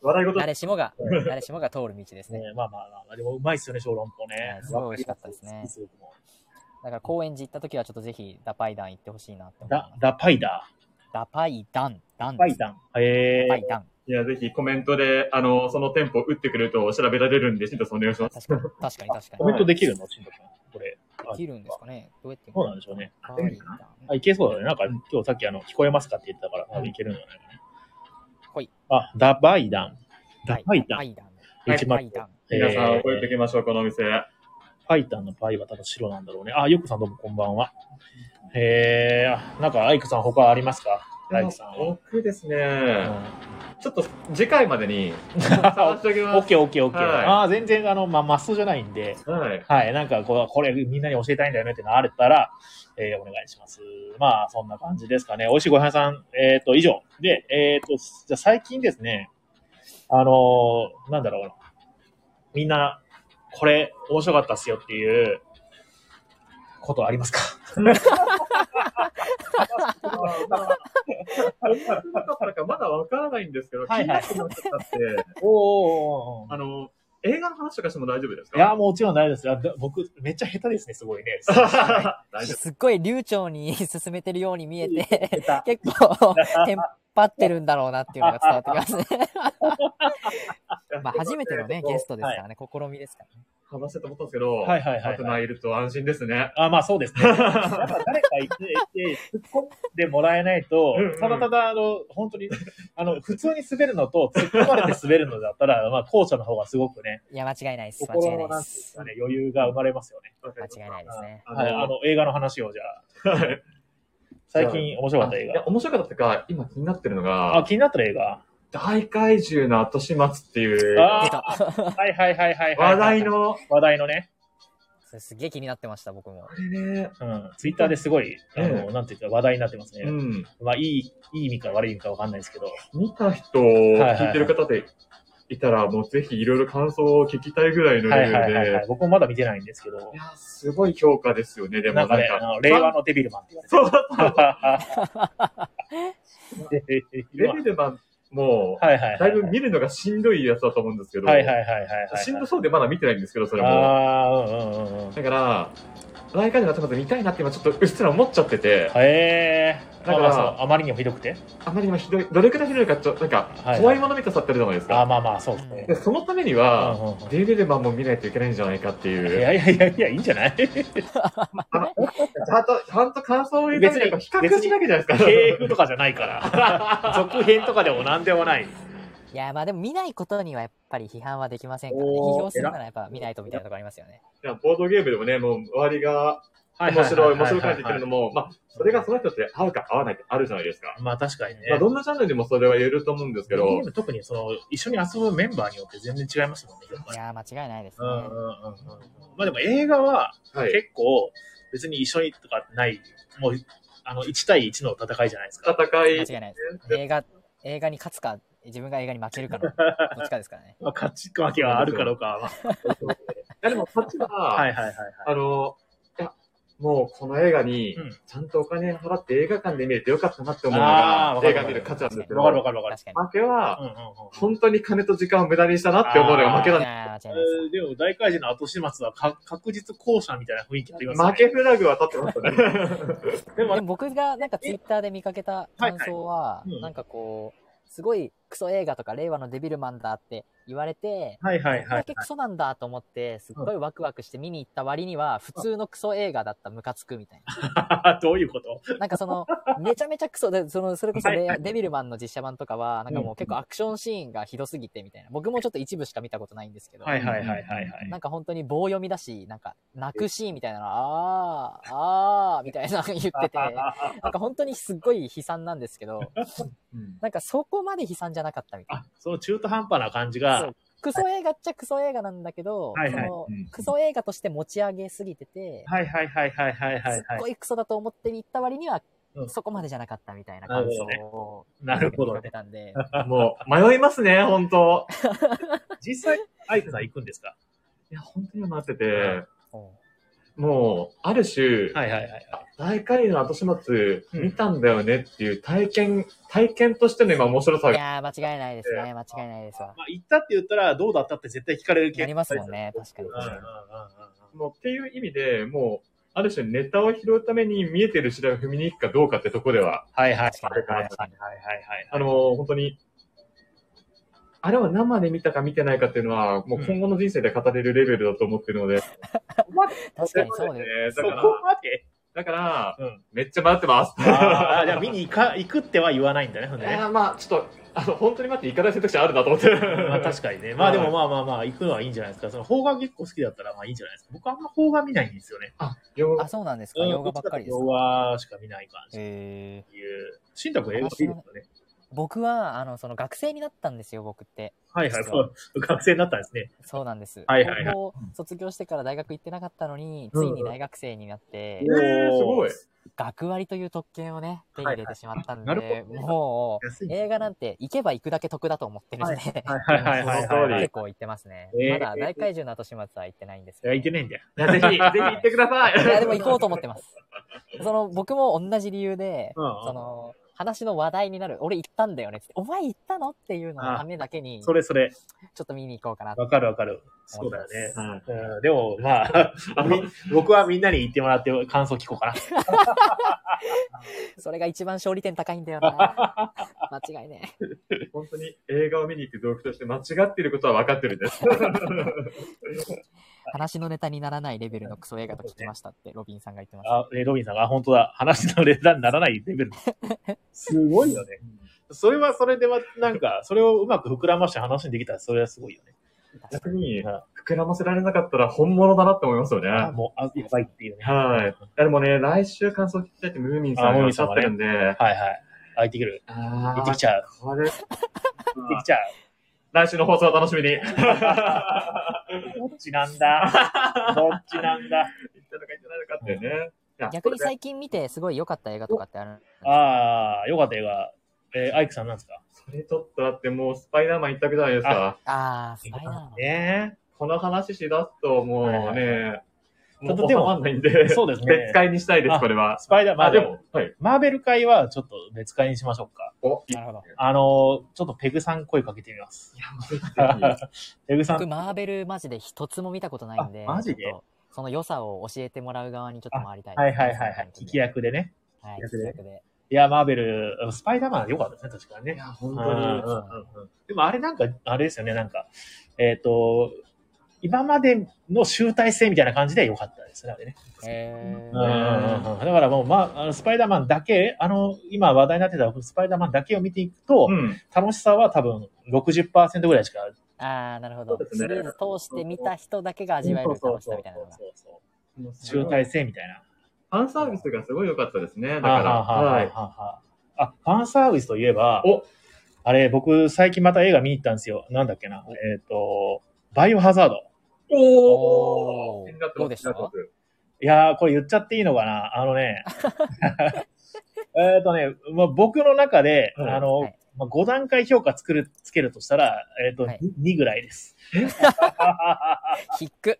Speaker 2: 笑い事
Speaker 3: 誰しもが、誰しもが通る道ですね。
Speaker 1: ね、まあまあまあ、でもうまいっすよね、小籠包
Speaker 3: は
Speaker 1: ね
Speaker 3: い。すごい美味しかったですねだから高円寺行った時はちょっとぜひダパイダン行ってほしいなって思いま
Speaker 1: ダ
Speaker 3: す。、
Speaker 1: ダパイダ
Speaker 3: ダパイダン、ダン。
Speaker 1: パイダン。えー、
Speaker 3: ダパイダン。
Speaker 2: いや、ぜひコメントで、あの、その店舗打ってくれると調べられるんで、シンタさんお願いします。
Speaker 3: 確かに、確かに確か
Speaker 1: コメン
Speaker 3: に。
Speaker 1: トできるの？しんと君。これ。
Speaker 3: できるんですかね？どうやって
Speaker 1: そうなんでしょうね。あ、いけそうだね。なんか今日さっきあの、聞こえますかって言ってたから、多分いけるんじゃないかな。
Speaker 3: ほい。
Speaker 1: あ、ダバイダン。ダ
Speaker 3: はい
Speaker 1: パイダン。
Speaker 3: ダパイダン。
Speaker 1: はい
Speaker 3: ダパイダン。
Speaker 2: 皆さん
Speaker 1: えー
Speaker 2: 覚えておきましょう、このお店。
Speaker 1: パイタンのパイは多分白なんだろうね。あ、ヨックさんどうもこんばんは。えー、あなんかアイクさん他ありますか？アイクさんは。
Speaker 2: 僕ですね、
Speaker 1: うん
Speaker 2: ちょっと次回までに 探しておき
Speaker 1: オッ。ケーオッケーオッケー。
Speaker 2: はい
Speaker 1: ああ、全然あの、まあ、マストじゃないんで、
Speaker 2: はい。
Speaker 1: はい、なんかこう、これみんなに教えたいんだよねってのあったら、えーお願いします。まあ、そんな感じですかね。美味しいごはん屋さん、えっ、と、以上。で、えっ、と、じゃあ最近ですね、あのーなんだろうな。みんな、これ面白かったっすよっていうことありますか？
Speaker 2: なんかまだわからないんですけど、
Speaker 1: はいはい
Speaker 2: 気になってるのがあって、
Speaker 1: おーおーおーおー
Speaker 2: あの、映画の話とかしても大丈夫ですか？
Speaker 1: いや、もちろん大丈夫ですよ。だ僕、めっちゃ下手ですね、すごいね。
Speaker 2: 大丈
Speaker 3: すっごい流暢に進めてるように見えて。結構、テンパってるんだろうなっていうのが伝わってきますね。
Speaker 2: 夫。
Speaker 3: まあ、初めてのね、ゲストですからね、試みですからね。
Speaker 2: 話してと思ったんですけど、
Speaker 1: はいはいはいはい
Speaker 2: パートナーいると安心ですね。
Speaker 1: あ、まあそうですね。やっぱ誰かいて、突っ込んでもらえないと
Speaker 2: うんうん、
Speaker 1: ただただ、あの、本当に、あの、普通に滑るのと、突っ込まれて滑るのだったら、まあ、後者の方がすごくね、
Speaker 3: いや、間違いないです。間違いないです。
Speaker 1: ね、余裕が生まれますよね。
Speaker 3: 間違いないですね。
Speaker 2: あ
Speaker 1: はい、あの、映画の話をじゃあ、
Speaker 2: はい
Speaker 1: 最近面白かった映
Speaker 2: いや、
Speaker 1: 画。
Speaker 2: 面白かったっていうか、今気になってるの
Speaker 1: あ、
Speaker 2: が、
Speaker 1: 気になった映画。
Speaker 2: 大怪獣の後始末っていう
Speaker 1: あ
Speaker 3: 出た。
Speaker 1: はいはいはいはいはい。
Speaker 2: 話題。の、
Speaker 1: 話題のね。
Speaker 3: それすげえ気になってました、僕も。
Speaker 2: これね、
Speaker 1: うん。ツイッターですごい、あの、
Speaker 2: う
Speaker 1: なんていうか話題になってますね。
Speaker 2: うん。
Speaker 1: まあ、いい、いい意味か悪い意味かわかんないですけど。
Speaker 2: 見た人、
Speaker 1: はいはい
Speaker 2: 聞いてる方でいたら、もうぜひいろいろ感想を聞きたいぐらいの
Speaker 1: はい
Speaker 2: レベル
Speaker 1: はいはい、はい
Speaker 2: で、。
Speaker 1: 僕もまだ見てないんですけど
Speaker 2: い。や、すごい評価ですよね、でも
Speaker 1: なんかね、あの令和のデビルマンって言われて
Speaker 2: そう、
Speaker 1: る。
Speaker 2: レベルマンも、
Speaker 1: はいはいはい。
Speaker 2: だいぶ見るのがしんどいやつだと思うんですけど、
Speaker 1: はいはいはいはいはい。
Speaker 2: しんどそうでまだ見てないんですけど、それも。
Speaker 1: ああ、うんうんうんうん。
Speaker 2: だから、大怪獣の後まで見たいなって今ちょっとうっすら思っちゃってて、
Speaker 1: へえ。
Speaker 2: だから
Speaker 1: まあまあそうあまりにもひどくて。
Speaker 2: あまりにもひどい、どれくらいひどいかちょっと、なんか
Speaker 1: はい、はい
Speaker 2: 怖いもの見たさってるじゃないですか。
Speaker 1: ああ、まあまあ、そうですね
Speaker 2: で、。そのために
Speaker 1: うん
Speaker 2: は、
Speaker 1: うんうん
Speaker 2: デイレレマンも見ないといけないんじゃないかって
Speaker 1: い
Speaker 2: いう。
Speaker 1: やいやいやいや、いいんじゃない？
Speaker 2: ちゃんと、ちゃんと感想を言うためにやっぱ比較しなきゃじゃないですか。
Speaker 1: 系譜とかじゃないから。続編とかでも何でもない。
Speaker 3: いや、まあでも見ないことにはやっぱり批判はできませんからね。批評するならやっぱ見ないとみたいなとこありますよね。
Speaker 2: いやボードゲームでもね、もう周りが面白い、面白い感じてるのも、まあ、それがその人って合うか合わないかあるじゃないですか。
Speaker 1: まあ確かにね。
Speaker 2: まあ、どんなジャンルでもそれは言えると思うんですけど、
Speaker 1: ゲーム特にその、一緒に遊ぶメンバーによって全然違いますもんね。
Speaker 3: いや、間違いないですね。
Speaker 1: うんうんうんうん。まあでも映画は
Speaker 2: はい。
Speaker 1: 結構別に一緒にとかない、もう、あの、1対1の戦いじゃないですか。
Speaker 2: 戦い、
Speaker 3: 間違いないです。映画、映画に勝つか、自分が映画に負けるかの、どっちかですからね。
Speaker 1: まあ、勝ち負けはあるかどうかは、まあ
Speaker 2: いやでもこっちは、
Speaker 1: はいはいはいはい。
Speaker 2: あの、いや、もうこの映画に
Speaker 1: うん、
Speaker 2: ちゃんとお金払って映画館で見れてよかったなって思うのが映画見る価値なんですけど、
Speaker 1: わかるわかるわかる。
Speaker 2: 負けは。本当に金と時間を無駄にしたなって思うのが負けなんで
Speaker 3: す。
Speaker 1: えーでも大怪獣の後始末はか確実後者みたいな雰囲気ありますね。
Speaker 2: 負けフラグは立ってましたね。
Speaker 1: でも
Speaker 3: でも僕がなんかツイッターで見かけた感想は
Speaker 1: いはいうん、
Speaker 3: なんかこう、すごいクソ映画とか令和のデビルマンだって言われて、
Speaker 1: はいはいはい
Speaker 3: これだけ。クソなんだと思って、すっごいワクワクして見に行った割には、普通のクソ映画だったムカつくみたい
Speaker 1: どういうこと？
Speaker 3: な。なんかその、めちゃめちゃクソで、その、それこそレ
Speaker 1: はいはい
Speaker 3: デビルマンの実写版とかは、なんかもう結構アクションシーンがひどすぎてみたいな。僕もちょっと一部しか見たことないんですけど、
Speaker 1: はいはいはいはいはい。
Speaker 3: なんか本当に棒読みだし、なんか泣くシーンみたいなの、あー、あー、みたいなの言ってて、なんか本当にすっごい悲惨なんですけど、
Speaker 2: うん
Speaker 3: なんかそこまで悲惨じゃなかったみたいな。
Speaker 1: あ、その中途半端な感じ
Speaker 3: そ
Speaker 1: が
Speaker 3: う、クソ映画っちゃクソ映画なんだけど、
Speaker 1: はいはい。
Speaker 3: その
Speaker 2: うん
Speaker 3: クソ映画として持ち上げすぎてて、
Speaker 1: はいはいはいはいはいはい
Speaker 3: すっ
Speaker 1: はい。
Speaker 3: ごいクソだと思って行った割には
Speaker 1: うん。
Speaker 3: そこまでじゃなかったみたいな感想を
Speaker 1: なるほどね。
Speaker 3: 言って。たんで、
Speaker 2: もう、迷いますね、本当。
Speaker 1: 実際、アイクさん行くんですか？
Speaker 2: いや、本当に待ってて、
Speaker 3: お
Speaker 2: もう、ある種、
Speaker 1: はいはいはいはい。
Speaker 2: 大会の後始末、
Speaker 1: うん。
Speaker 2: 見たんだよねっていう体験、体験としての今面白さが、
Speaker 3: いやー、間違いないですね。間違いないですわ。
Speaker 1: まあ、行ったって言ったら、どうだったって絶対聞かれる
Speaker 3: なりますもんね確かに。
Speaker 1: うん。うんうんうん
Speaker 2: もうっていう意味で、もう、ある種ネタを拾うために見えてる白を踏みに行くかどうかってとこでは、
Speaker 1: はいはい
Speaker 3: 確かに
Speaker 1: はいはいはいはい。
Speaker 2: あの、本当に、あれは生で見たか見てないかっていうのは、もう今後の人生で語れるレベルだと思ってるので、
Speaker 3: 確かにそうです。
Speaker 1: そこ
Speaker 2: だから、
Speaker 1: まで
Speaker 2: だから、
Speaker 1: うん
Speaker 2: めっちゃ迷ってます。
Speaker 1: あーじゃあ見に行か行くっては言わないんだね、ほんで
Speaker 2: まあ、ちょっと、あの、本当に待って、行かない選択肢あるなと思って。
Speaker 1: まあ確かにね。まあでもまあまあまあ、行くのはいいんじゃないですか。その邦画結構好きだったらまあいいんじゃないですか。僕あんま邦画見ないんですよね。
Speaker 2: あ、よ
Speaker 3: あ、そうなんですか。洋画ばっかりです
Speaker 1: 洋
Speaker 3: か。
Speaker 1: 画しか見ない感じ
Speaker 3: えー、
Speaker 1: いう。新宅映画好きですよね。
Speaker 3: 僕は、あの、その学生になったんですよ、僕って。
Speaker 1: はいはい。そう学生になったんですね。
Speaker 3: そうなんです。
Speaker 1: はいはいはい
Speaker 3: 高校卒業してから大学行ってなかったのに、
Speaker 1: うん
Speaker 3: ついに大学生になって、
Speaker 2: えー、すごい。
Speaker 3: 学割という特権をね、手に入れてしまったん
Speaker 1: はいはい
Speaker 3: もう、映画なんて行けば行くだけ得だと思ってるんで、
Speaker 1: はいはいはいはい。
Speaker 3: 結構行ってますね。
Speaker 1: えー
Speaker 3: まだ大怪獣の後始末は行ってないんです
Speaker 1: いや、
Speaker 3: けど。
Speaker 1: いけないんだよ。
Speaker 2: ぜひ、ぜひ行ってください。
Speaker 3: いや、でも行こうと思ってます。その、僕も同じ理由で、
Speaker 1: うんうん
Speaker 3: その、話の話題になる。俺行ったんだよねって。お前行ったの？っていうののためだけに、ちょ
Speaker 1: それそれ。
Speaker 3: っと見に行こうかなと
Speaker 1: わかるわかる。そうだよね。
Speaker 2: はい
Speaker 1: うん、でも、まあ、み僕はみんなに言ってもらって感想聞こうかな。
Speaker 3: それが一番勝利点高いんだよな。間違いね。
Speaker 2: 本当に映画を見に行く動機として間違っていることは分かってるんです。
Speaker 3: 話のネタにならないレベルのクソ映画と聞きましたって、ロビンさんが言ってました。
Speaker 1: あ、えーロビンさんが、あ、本当だ。話のレタにならないレベル。すごいよね。それはそれでは、なんか、それをうまく膨らまして話にできたら、それはすごいよね。
Speaker 2: 逆に、
Speaker 1: は
Speaker 2: 膨らませられなかったら本物だなって思いますよね。
Speaker 1: あ、もう、あ、やばいっていうね。
Speaker 2: はい。いやでもね、来週感想聞きたいってムーミンさんがおっしゃってるんで、
Speaker 1: はいはい。あ、行ってくる。
Speaker 2: あー
Speaker 1: 行ってきちゃう。
Speaker 2: これ、
Speaker 1: 行ってきちゃう。
Speaker 2: 来週の放送を楽しみに。
Speaker 1: どっちなんだ？どっちなんだ？
Speaker 2: 言ったのか言ってないのかってね。
Speaker 3: 逆に最近見てすごい良かった映画とかってある
Speaker 1: ああ、よかった映画。えーアイクさんなんですか？
Speaker 2: それちょっとだってもうスパイダーマン一択じゃないですか。
Speaker 3: あー、スパイダーマン。
Speaker 1: ね
Speaker 2: この話しだすともう
Speaker 1: はい
Speaker 2: ね、もう
Speaker 1: ちょっとでも
Speaker 2: 収まんないんで、
Speaker 1: そうですね
Speaker 2: 別会にしたいです、
Speaker 1: あ
Speaker 2: これは。
Speaker 1: スパイダーマン、
Speaker 2: あ、でも、はい。
Speaker 1: マーベル会はちょっと別会にしましょうか。
Speaker 2: お、い
Speaker 3: なるほど。
Speaker 1: あのーちょっとペグさん声かけてみます。
Speaker 2: や、もうぜひぜひ
Speaker 1: ペグさ
Speaker 3: 僕、
Speaker 1: ん、
Speaker 3: マーベルマジで一つも見たことないんで、
Speaker 1: あマジで？
Speaker 3: その良さを教えてもらう側にちょっと回りたいです
Speaker 1: はいはいはいはい。聞き役でね。
Speaker 3: はい、聞き役で。
Speaker 1: いや、マーベル、スパイダーマン良かったですね、確かにね。
Speaker 2: いや、本
Speaker 1: うん
Speaker 2: 当に。
Speaker 1: うんうんうんでもあれなんか、あれですよね、なんか、えっ、と、今までの集大成みたいな感じで良かったですね、あれね。
Speaker 3: へ
Speaker 1: うんだからもう、まああの、スパイダーマンだけ、あの、今話題になってたスパイダーマンだけを見ていくと、
Speaker 2: うん。
Speaker 1: 楽しさは多分60%ぐらいしか
Speaker 3: ーあー、なるほど。シリーズ通して見た人だけが味わえる楽しさみたいな
Speaker 1: 集大成みたいな。
Speaker 2: ファンサービスがすごい良かったですね。だか
Speaker 1: は
Speaker 2: ら。
Speaker 1: あは
Speaker 2: い。
Speaker 1: あはああ、ファンサービスといえば、
Speaker 2: お
Speaker 1: あれ、僕、最近また映画見に行ったんですよ。なんだっけな。えっ、と、バイオハザード。
Speaker 3: おー。
Speaker 2: 気になってます
Speaker 3: どうでした？
Speaker 1: いやー、これ言っちゃっていいのかな？あのね、えっとね、まあ、僕の中で、
Speaker 2: はい
Speaker 1: あの、
Speaker 3: はい。
Speaker 1: まあ、5段階評価作る、つけるとしたら、えっ、と、
Speaker 3: はい。
Speaker 1: 2, ぐらいです。
Speaker 3: ヒック。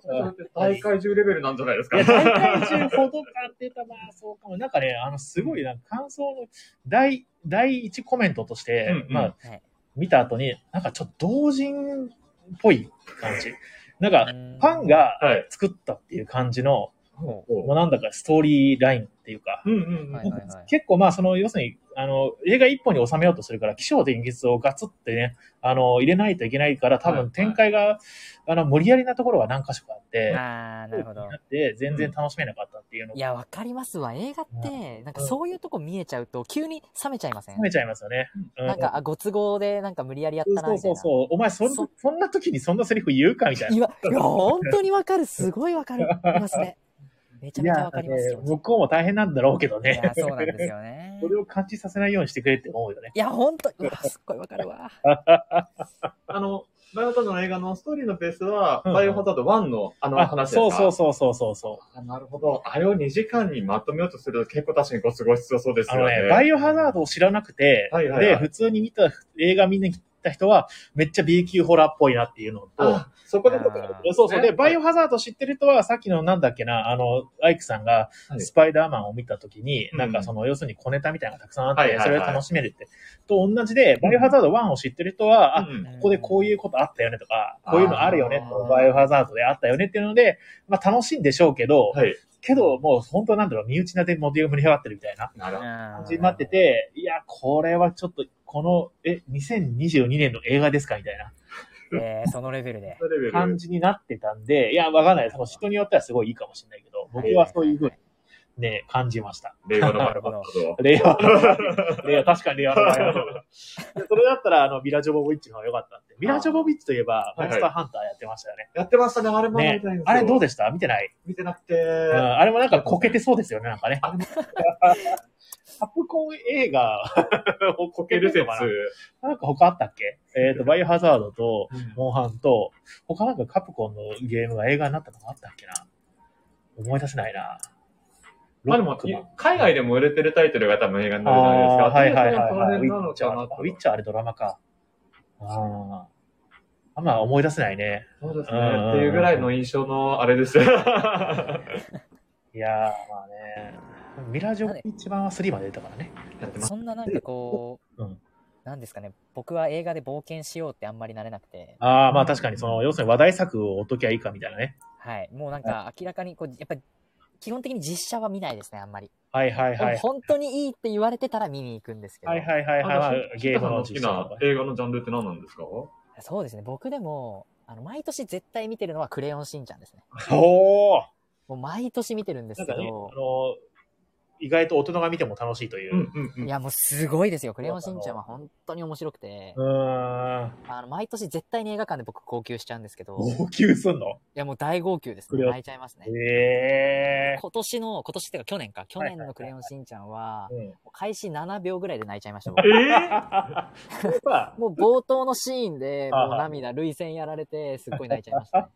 Speaker 2: それって大会中レベルなんじゃないですか？
Speaker 1: 大会中ほどかって言った。ら、まあ、そうかも。なんかね、あの、すごい、なんか感想の、第、第一コメントとして、
Speaker 2: うんうん。
Speaker 1: まあ、
Speaker 3: はい。
Speaker 1: 見た後に、なんかちょっと同人っぽい感じ。なんか、
Speaker 3: フ
Speaker 1: ファンが
Speaker 2: はい。
Speaker 1: 作ったっていう感じの、
Speaker 3: ほ
Speaker 2: お
Speaker 1: まあ、なんだかストーリーラインっていうか、結構まあその、要するに、あの、映画一本に収めようとするから、気象転結をガツってね、あの、入れないといけないから、多
Speaker 2: はい
Speaker 1: 分展開が、あの、無理やりなところが何箇所かあって、
Speaker 3: あー、なるほど
Speaker 1: な。って、全然楽しめなかったっていうのが、
Speaker 3: いや、わかりますわ。映画って、なんかそういうとこ見えちゃうと、急に冷めちゃいません？
Speaker 1: 冷めちゃいますよね。う
Speaker 3: なんか、あ、ご都合でなんか無理やりやったな、
Speaker 1: そう
Speaker 3: みたいうな。
Speaker 1: そそう。お前そん
Speaker 3: そ
Speaker 1: な、そんな時にそんなセリフ言うかみたいな。
Speaker 3: いや、いや、本当にわかる。すごいわかりますね。めちゃめちゃわかりますよ。
Speaker 1: いや向こうも大変なんだろうけどね。
Speaker 3: いや、そうなんですよね
Speaker 1: そ。れを感じさせないようにしてくれって思うよね。
Speaker 3: いや、本当うわ、すっごいわかるわ。
Speaker 2: あの、バイオハザードの映画のストーリーのベースは、
Speaker 1: うん
Speaker 2: バイオハザード1のあの
Speaker 1: あ
Speaker 2: 話ですか？
Speaker 1: そうそうそうそうそうそう。
Speaker 2: あなるほど。あれを2時間にまとめようとすると結構確かにご都合必要そうですよね。
Speaker 1: あのね、バイオハザードを知らなくて、
Speaker 2: はいはいはい
Speaker 1: で、普通に見た、映画見に来た人は、めっちゃ B 級ホラーっぽいなっていうのと、
Speaker 2: あ、そこで
Speaker 1: そうそう。で、
Speaker 2: ね。
Speaker 1: バイオハザード知ってる人は、さっきのなんだっけな、あの、アイクさんが
Speaker 2: はい。
Speaker 1: スパイダーマンを見たときに、
Speaker 2: うん。
Speaker 1: なんかその、要するに小ネタみたいなのがたくさんあって、それを楽しめるって。と同じで、バイオハザード1を知ってる人は、あ、
Speaker 2: うん。
Speaker 1: ここでこういうことあったよねとか、こういうのあるよねと、バイオハザードであったよねっていうので、まあ楽しいんでしょうけど、
Speaker 2: はい。
Speaker 1: けどもう本当なんだろう、身内なで盛り上がってるみたいな。感じになってて、いや、これはちょっと、この、え、2022年の映画ですかみたいな。
Speaker 3: えー、そのレベルで。
Speaker 2: レベル
Speaker 1: 感じになってたんで、いや、わかんない。その人によってはすごいいいかもしれないけど、僕はそういうふうにね、感じました。
Speaker 2: 令和のバイオハザード。
Speaker 1: 令和の、令和、確かに令和のバイオハザードでそれだったら、あの、ミラ・ジョボビッチの方が良かったって。ミラ・ジョボビッチといえば、モ
Speaker 2: はい
Speaker 1: ンスターハンターやってましたよね。
Speaker 2: やってましたね、あれも
Speaker 1: ね。あれどう
Speaker 2: で
Speaker 1: でした？見てない、
Speaker 2: 見てなくて。
Speaker 1: うん、あれもなんかこけてそうですよね、なんかね。カプコン映画 をこけるのか。な？なんか他あったっけ？えっ、と、バイオハザードと、
Speaker 2: うん
Speaker 1: モンハンと、他なんかカプコンのゲームが映画になったのがあったっけな？思い出せないな。
Speaker 2: まあでも海外でも売れてるタイトルが多分映画になるじゃないですか。
Speaker 1: はいはいはいはい。ウ
Speaker 2: 辺なの
Speaker 1: ィッチ。ウィッチャーあれドラマか。ああ。あんま思い出せないね。
Speaker 2: そうですね。
Speaker 1: うん
Speaker 2: っていうぐらいの印象のあれです。
Speaker 1: いやー、まあね。ミラージョ一番は3まで出たからね。
Speaker 2: やってます。
Speaker 3: そんななんかこう、
Speaker 1: うん
Speaker 3: なんですかね、僕は映画で冒険しようってあんまりなれなくて、
Speaker 1: ああ、まあ確かにその、要するに話題作を追っときゃいいかみたいなね。
Speaker 3: はい、もうなんか明らかにこう、やっぱり基本的に実写は見ないですね、あんまり。
Speaker 1: はいはいはい。
Speaker 3: 本当にいいって言われてたら見に行くんですけど、
Speaker 1: はいはいはいはい。まあゲームの
Speaker 2: 好きな映画のジャンルって何なんですか？
Speaker 3: そうですね、僕でも、あの、毎年絶対見てるのはクレヨンしんちゃんですね。
Speaker 1: おー
Speaker 3: もう毎年見てるんですけ
Speaker 1: なんかね、あ
Speaker 3: ど、
Speaker 1: の、意外と大人が見ても楽しいという。
Speaker 2: うんうんうん。
Speaker 3: いやもうすごいですよ。クレヨンしんちゃんは本当に面白くて、
Speaker 1: うーん。
Speaker 3: あの、毎年絶対に映画館で僕号泣しちゃうんですけど、い
Speaker 1: 号泣すんの？
Speaker 3: やもう大号泣ですね。泣いちゃいますね。
Speaker 1: ええ
Speaker 3: 今年の、今年っていうか去年か、去年のクレヨンしんちゃんは。開始7秒ぐらいで泣いちゃいました。僕
Speaker 2: え
Speaker 1: まあ
Speaker 3: もう冒頭のシーンで、
Speaker 1: あ
Speaker 3: もう涙、涙腺やられて、すっごい泣いちゃいましたね。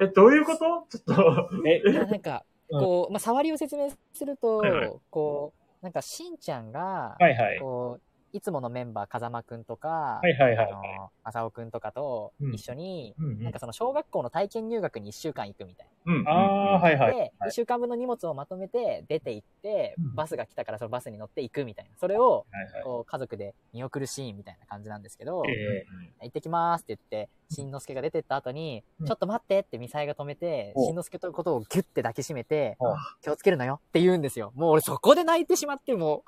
Speaker 2: ー、え、どういうこと？ちょっと。
Speaker 1: え、
Speaker 3: なんか、こう、まあ、触りを説明すると、
Speaker 1: はいはい
Speaker 3: こう、なんか、しんちゃんが、
Speaker 1: はいはい。
Speaker 3: こう、いつものメンバー、風間くんとか、
Speaker 1: はいはいはい
Speaker 3: あの、まさおくんとかと
Speaker 1: うん
Speaker 3: 一緒に、
Speaker 1: うんうん
Speaker 3: なんかその小学校の体験入学に1週間行くみたい
Speaker 2: うん。
Speaker 1: ああ、はい
Speaker 3: な。
Speaker 1: はい。
Speaker 3: で、1週間分の荷物をまとめて出て行って
Speaker 1: うん、
Speaker 3: バスが来たからそのバスに乗って行くみたいな。それを、
Speaker 1: はいはい。
Speaker 3: こう、家族で見送るシーンみたいな感じなんですけど、
Speaker 1: え
Speaker 3: 行ってきますって言って、しんのすけが出てった後に、
Speaker 1: うん
Speaker 3: ちょっと待ってってミサイが止めて、
Speaker 1: お
Speaker 3: しんのすけということをギュッて抱きしめて
Speaker 1: お、
Speaker 3: 気をつけるのよって言うんですよ。もう俺そこで泣いてしまって、もう、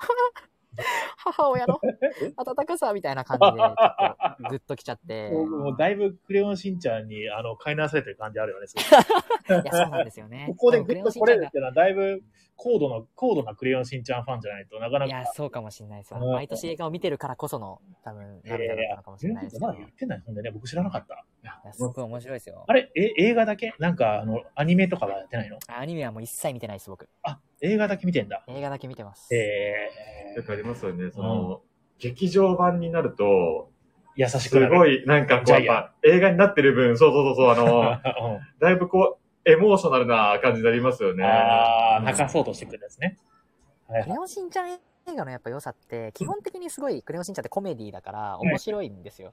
Speaker 3: 母親の 温かさみたいな感じで、ちょっとグッときちゃって。
Speaker 1: もうだいぶクレヨンしんちゃんに、あの、飼いなされてる感じあるよね。すごい
Speaker 3: いや、そうなんですよね。
Speaker 1: ここでグッと来れるっていうのは、だいぶ高度の、高度なクレヨンしんちゃんファンじゃないとなかなか。
Speaker 3: いや、そうかもしれないです毎年映画を見てるからこその、多分、涙だったのかもしれないです。
Speaker 1: まだ言ってないほんでね、僕知らなかった。
Speaker 3: すごい面白いですよ
Speaker 1: あ。れえ、映画だけ？なんか、あの、アニメとかはやってないの？
Speaker 3: アニメはもう一切見てないです、僕。
Speaker 1: あ、映画だけ見てんだ。
Speaker 3: 映画だけ見てます。
Speaker 1: え
Speaker 2: よくありますよね。その、劇場版になると、
Speaker 1: ー、優し
Speaker 2: す
Speaker 1: くなる。
Speaker 2: ごい、なんかこう、やっぱ映画になってる分、そうそうそうそう、あの、
Speaker 1: うん
Speaker 2: だいぶこう、エモーショナルな感じになりますよね。
Speaker 1: ああ、
Speaker 2: うん
Speaker 1: 泣かそうとしてくるんですね。はい
Speaker 3: ちゃん映画のやっぱ良さって、基本的にすごいクレヨンしんちゃんってコメディだから面白いんですよ。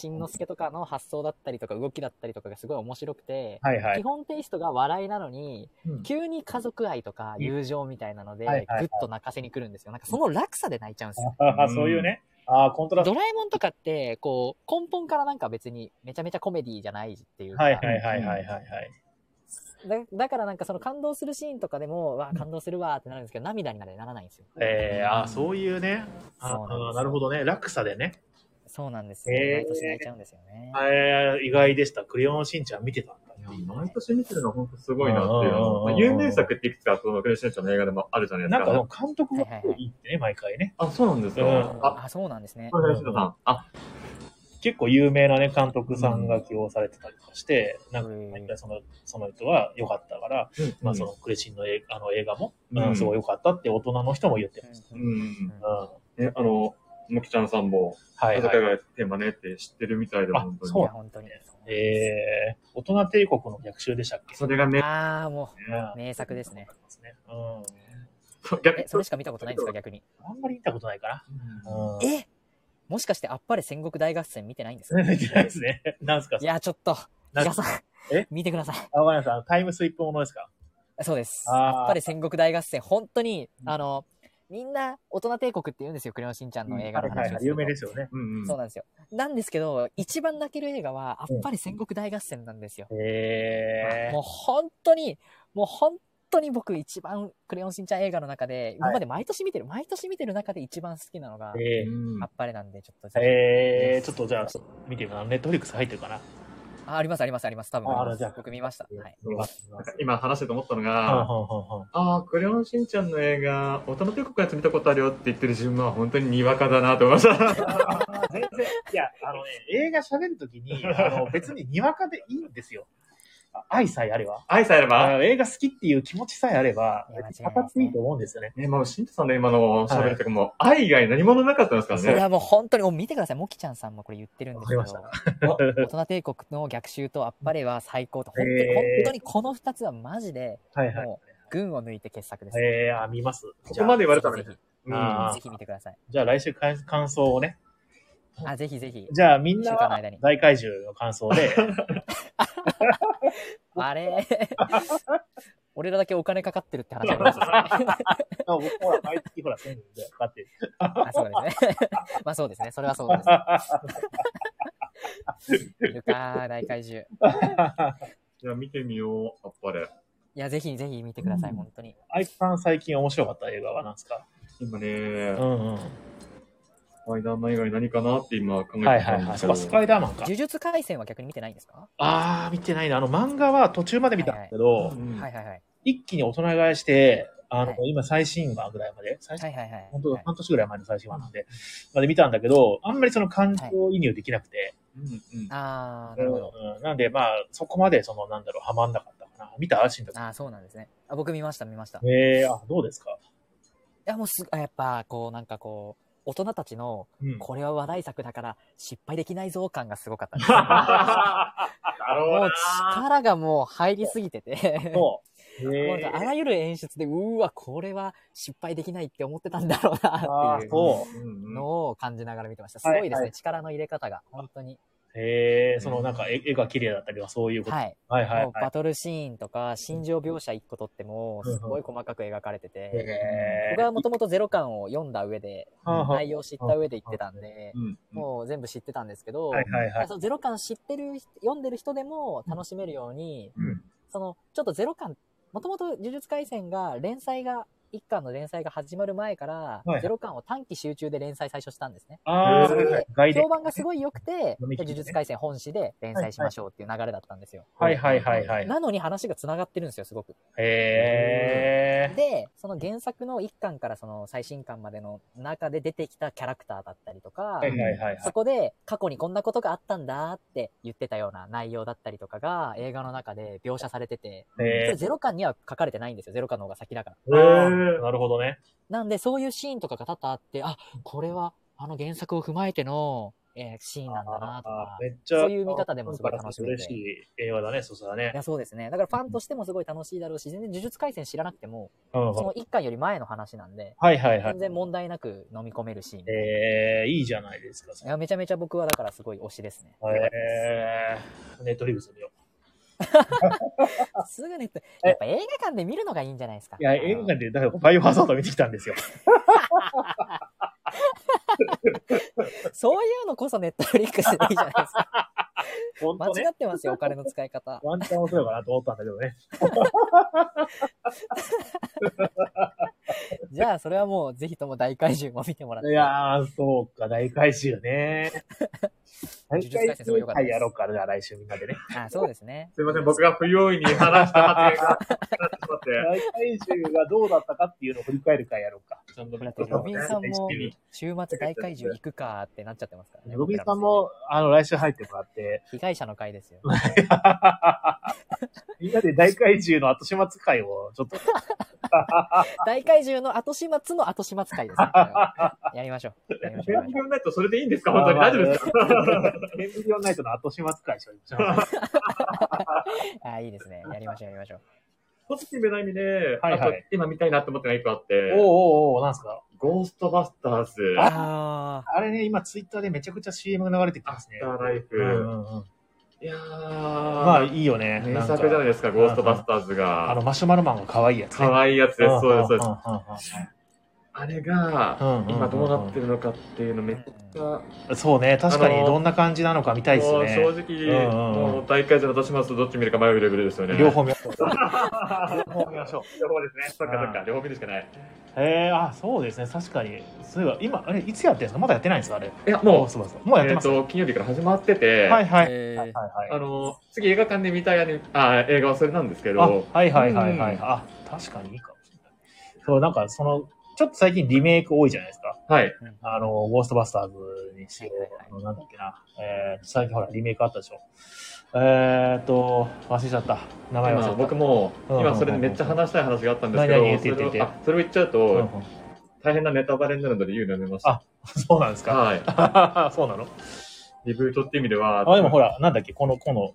Speaker 3: しんのすけとかの発想だったりとか動きだったりとかがすごい面白くて、基
Speaker 1: はいはい。
Speaker 3: 本テイストが笑いなのに、
Speaker 1: うん
Speaker 3: 急に家族愛とか友情みたいなので、ぐっと泣かせに来るんですよ。なんかその落差で泣いちゃうんですよ。
Speaker 1: あーそういうね。ああ、コントラスト。
Speaker 3: ドラえもんとかって、こう、根本からなんか別にめちゃめちゃコメディじゃないっていうか、
Speaker 1: はいはいはいはいはいはい。
Speaker 3: だだからなんかその感動するシーンとかでも、わあ感動するわーってなるんですけど、涙にまでならないんですよ。
Speaker 1: えー、あーそういうね。ああーなるほどね。落差でね。
Speaker 3: そうなんですよ。毎年泣いちゃうんですよね。
Speaker 1: えー、意外でした。クレヨンしんちゃん見てた
Speaker 2: 毎年見てるのは本当すごいなっていうの。まあ有名作っていくつか、そのクレヨンしんちゃんの映画でもあるじゃないですか。
Speaker 1: なんか監督がいいってね、毎回ね。
Speaker 2: あ、そうなんですか。
Speaker 1: うん
Speaker 2: あ、
Speaker 3: あ、そうなんですね。
Speaker 2: あ、
Speaker 1: 結構有名なね、監督さんが起用されてたりとかして、なんか
Speaker 3: うん
Speaker 1: 毎回その、その人は良かったから、まあそのクレシンの映あの映画も、
Speaker 2: うん
Speaker 1: うんすごい良かったって大人の人も言ってました。
Speaker 2: うん。うん
Speaker 1: うん。
Speaker 2: え、あの、もきちゃんさんも、
Speaker 1: はい、はい。
Speaker 2: がテーマねって知ってるみたいで、
Speaker 1: あ
Speaker 2: 本当に。
Speaker 1: そう
Speaker 3: 本当に。
Speaker 1: えー、大人帝国の逆襲でしたっけ？
Speaker 2: それがね、
Speaker 3: ああ、も
Speaker 1: うん
Speaker 3: う、名作ですね。
Speaker 1: うん。
Speaker 2: 逆
Speaker 3: え、それしか見たことないんですか、逆に？
Speaker 1: あんまり見たことないかな。うん。
Speaker 3: えもしかして、あっぱれ戦国大合戦見てないんですか？
Speaker 1: 見てないですね。なんすか？
Speaker 3: いや、ちょっと、皆さん
Speaker 1: え、
Speaker 3: 見てください。
Speaker 1: あ、わかりました。タイムスリップものですか？
Speaker 3: そうです。
Speaker 1: あ
Speaker 3: っぱれ戦国大合戦、本当に、あの、みんな大人帝国って言うんですよ、クレヨンしんちゃんの映画の
Speaker 1: はいはいはい。有名ですよね。
Speaker 2: うんうん。
Speaker 3: そうなんですよ。なんですけど、一番泣ける映画は、あっぱれ戦国大合戦なんですよ。
Speaker 1: へ
Speaker 3: もう本当に、もう本当に僕一番クレヨンしんちゃん映画の中で、今まで毎年見てる、毎年見てる中で一番好きなのが
Speaker 1: ー。、え
Speaker 2: うん
Speaker 3: あっぱれなんで、ちょっと
Speaker 1: えー、ちょっとじゃあ、見てみます。ネットフリックス入ってるかな？
Speaker 3: あ、ありますありますあります。多分
Speaker 1: あ
Speaker 3: あります
Speaker 1: あじゃあ
Speaker 3: 僕見ました。はい。
Speaker 2: 今話してて思ったのが、ああ、クレヨンしんちゃんの映画、大人帝国のやつ見たことあるよって言ってる自分は本当ににわかだなと思いました。
Speaker 1: 全然、いや、あのね、映画喋るときに、あの、別ににわかでいいんですよ。あ愛さえあれば。
Speaker 2: 愛さえあれば、
Speaker 1: あ映画好きっていう気持ちさえあれば語っていいと思うんですよね。
Speaker 2: ね、もう、しんちゃんの今の喋りとかも、愛以外何者なかったんですからね。
Speaker 3: いやもう本当に、もう見てください。もきちゃんさんもこれ言ってるんですけど、大人帝国の逆襲とあっぱれは最高と、本当に、
Speaker 1: へー
Speaker 3: 本当にこの二つはマジで、
Speaker 1: はいはい。
Speaker 3: もう、群を抜いて傑作です。
Speaker 1: えー、あ、見ます。
Speaker 2: ここまで言われたらね
Speaker 3: ぜひ見てください。
Speaker 1: じゃあ来週感感想をね。
Speaker 3: あ、ぜひぜひ。
Speaker 1: じゃあみんな
Speaker 3: 一週間の間に
Speaker 1: 大怪獣の感想で、
Speaker 3: あれ？俺らだけお金かかってるって話ありましたね。
Speaker 1: 毎月ほら、1000人でかかってる。
Speaker 3: あ、そうですね。まあそうですね。それはそうです。いるか大怪獣。
Speaker 2: じゃあ見てみよう、あっぱれ。
Speaker 3: いや、ぜひぜひ見てください、
Speaker 1: うん
Speaker 3: 本当に。
Speaker 1: アイクさん最近面白かった映画は何ですか？
Speaker 2: 今ね、
Speaker 1: うんうん。
Speaker 2: スパイダーマン以外何かなって今考えて
Speaker 1: はいはいはい。
Speaker 2: たんですけど。
Speaker 1: そっか、スパイダーマンか。
Speaker 3: 呪術廻戦は逆に見てないんですか？
Speaker 1: あー、見てないな。あの漫画は途中まで見たんだけど、
Speaker 2: うん
Speaker 3: はいはいはい。
Speaker 1: 一気に大人買いして、あの、
Speaker 3: は
Speaker 1: 今最新話ぐらいまで、最新
Speaker 3: はいはいはい。
Speaker 1: 本当
Speaker 3: はい
Speaker 1: 半年ぐらい前の最新話なんで、まで見たんだけど、あんまりその感情移入できなくて、
Speaker 2: うんうん
Speaker 3: あー、なるほど。
Speaker 1: うんなんでまあ、そこまでその、なんだろう、ハマんなかったかな。見たしんとか。
Speaker 3: あー、そうなんですね。あ僕見ました見ました。い
Speaker 1: えー、あ、どうですか？
Speaker 3: や、もうす、あやっぱ、こう、なんかこう、大人たちの、
Speaker 1: うん。
Speaker 3: これは話題作だから失敗できないぞ感がすごかった もう
Speaker 2: な
Speaker 3: 力がもう入りすぎてて、あらゆる演出で、うーわ、これは失敗できないって思ってたんだろうなっていうのを感じながら見てました。す
Speaker 1: はい
Speaker 3: ごいですね、
Speaker 1: はい
Speaker 3: 力の入れ方が。本当に。
Speaker 1: へえ、そのなんか絵絵が綺麗だったりはそういうこと？
Speaker 3: はい。
Speaker 1: はいはいはい
Speaker 3: もうバ。トルシーンとか、心情描写一個とっても、
Speaker 1: うん
Speaker 3: すごい細かく描かれてて、
Speaker 1: へ
Speaker 3: 僕はもともとゼロ感を読んだ上で、内容を知った上で言ってたんで、
Speaker 2: うんうん
Speaker 3: もう全部知ってたんですけど、
Speaker 1: はいはいはい。
Speaker 3: そのゼロ感知ってる人、読んでる人でも楽しめるように、
Speaker 2: うん
Speaker 3: その、ちょっとゼロ感、もともと呪術廻戦が連載が、一巻の連載が始まる前から、
Speaker 1: はい
Speaker 3: ゼロ巻を短期集中で連載最初したんですね。
Speaker 1: あー
Speaker 3: それで、評。判がすごい良くて、呪術廻戦本誌で連載しましょうっていう流れだったんですよ。
Speaker 1: はいはいはいはい。
Speaker 3: なのに話が繋がってるんですよ、すごく。
Speaker 1: へえ。
Speaker 3: で、その原作の一巻からその最新巻までの中で出てきたキャラクターだったりとか、
Speaker 1: はいはいはいはい
Speaker 3: そ。こで過去にこんなことがあったんだって言ってたような内容だったりとかが映画の中で描写されてて、そ
Speaker 1: へ
Speaker 3: れゼロ巻には書かれてないんですよ。ゼロ巻の方が先だから。
Speaker 1: え。ーなるほどね。
Speaker 3: なんでそういうシーンとかが多々あって、あ、これはあの原作を踏まえての、えーシーンなんだなとか。
Speaker 1: めっちゃ。
Speaker 3: そういう見方でもすごい楽しめて
Speaker 1: 嬉しい映画だね、そうそうだね
Speaker 3: い。や、そうですね。だからファンとしてもすごい楽しいだろうし、全然呪術廻戦知らなくても、
Speaker 1: うん
Speaker 3: その一巻より前の話なんで、
Speaker 1: はいはいはい
Speaker 3: 全。然問題なく飲み込めるシーン。
Speaker 1: えー、いいじゃないですか。
Speaker 3: いや、めちゃめちゃ僕はだからすごい推しですね。
Speaker 1: えー、ネットリブス見よ
Speaker 3: すぐネット、やっぱ映画館で見るのがいいんじゃないですか。
Speaker 1: う。いや、映画館で、だからバイオハザード見てきたんですよ。
Speaker 3: そういうのこそネットフリックスでいいじゃないですか。
Speaker 1: ね。
Speaker 3: 違ってますよ、お金の使い方。
Speaker 1: ワンチャン面白いかなと思ったんだけどね。
Speaker 3: じゃあ、それはもうぜひとも大怪獣も見てもらって。
Speaker 1: いやー、そうか、大怪獣ね。大
Speaker 3: 呪術廻戦すごい
Speaker 1: やろうか、じゃあ来週みんなでね。
Speaker 3: あ、そうですね。
Speaker 2: すいません、僕が不用意に話した発言が。
Speaker 1: 大怪獣がどうだったかっていうのを振り返る会やろうか。
Speaker 2: ちゃんと
Speaker 3: ロビンさんも週末大怪獣行くかってなっちゃってますからね。
Speaker 1: ロビンさんも、あの、来週入ってもらって、
Speaker 3: 被害者の会ですよ。
Speaker 1: みんなで大怪獣の後始末会をちょっと
Speaker 3: 大怪獣の後始末の後始末会ですね。やりましょう。やりましょう。やりましょう。
Speaker 2: ないとそれでいいんですか本当に大丈夫ですか
Speaker 1: テンビリオンナイトの後始末会しよう。
Speaker 3: あ、いいですね。やりましょう、やりましょう。
Speaker 2: ポジティブな意味で、
Speaker 1: はいはい
Speaker 2: 今見たいなって思ってるのが一個あって、
Speaker 1: おう。おう。おう。なんすか
Speaker 2: ゴーストバスターズ、
Speaker 3: あ
Speaker 1: あれね、今ツイッターでめちゃくちゃ CM が流れてきてますね。
Speaker 2: ターライフ。
Speaker 1: う。んう。んう。ん。
Speaker 2: いやー、
Speaker 1: まあいいよね。
Speaker 2: 名作じゃないですか、ゴーストバスターズ
Speaker 1: あの、
Speaker 2: が。
Speaker 1: マシュマロマンが可愛いやつね。
Speaker 2: 可愛いやつです、そうです、そうです。あれが今どうなってるのかっていうのめっちゃ、
Speaker 1: うんそうね、確かにどんな感じなのか見たいですね。
Speaker 2: 正直、もう大会場の出しますとどっち見るか迷うレベルですよね。
Speaker 1: 両方見ましょう。両方見ましょう。
Speaker 2: 両方ですね。そっかそっか、両方見るしかない。
Speaker 1: へえ、あ、そうですね、確かに。そういえば、今、あれ、いつやってるんですか？まだやってないんですかあれ？
Speaker 2: いや、もう、
Speaker 1: そうそう。もうやって
Speaker 2: えっ
Speaker 1: ます。
Speaker 2: と、金曜日から始まってて、
Speaker 1: はいはい。
Speaker 3: えー
Speaker 1: はいはい
Speaker 2: あの、次映画館で見たいアニメあ映画はそれなんですけど、
Speaker 1: あ、はいはいはいはい。
Speaker 2: うん
Speaker 1: あ、確かにいいかもしれない。そう、なんか、その、ちょっと最近リメイク多いじゃないですか。
Speaker 2: はい。
Speaker 1: あの、ゴーストバスターズにしろあの、なんだっけな。えー、最近ほら、リメイクあったでしょ。えーっと、忘れちゃった。名前忘れちゃ
Speaker 2: 今
Speaker 1: った。
Speaker 2: 僕も、
Speaker 1: うん
Speaker 2: 今それでめっちゃ話したい話があったんですけど、
Speaker 1: 何々言
Speaker 2: それをあそれを言っちゃうと、大変なネタバレになるので言うのやめました。
Speaker 1: あそうなんですか。
Speaker 2: はい。
Speaker 1: そうなの？
Speaker 2: リブートって意味では、
Speaker 1: あ、でもほら、なんだっけ、この、この、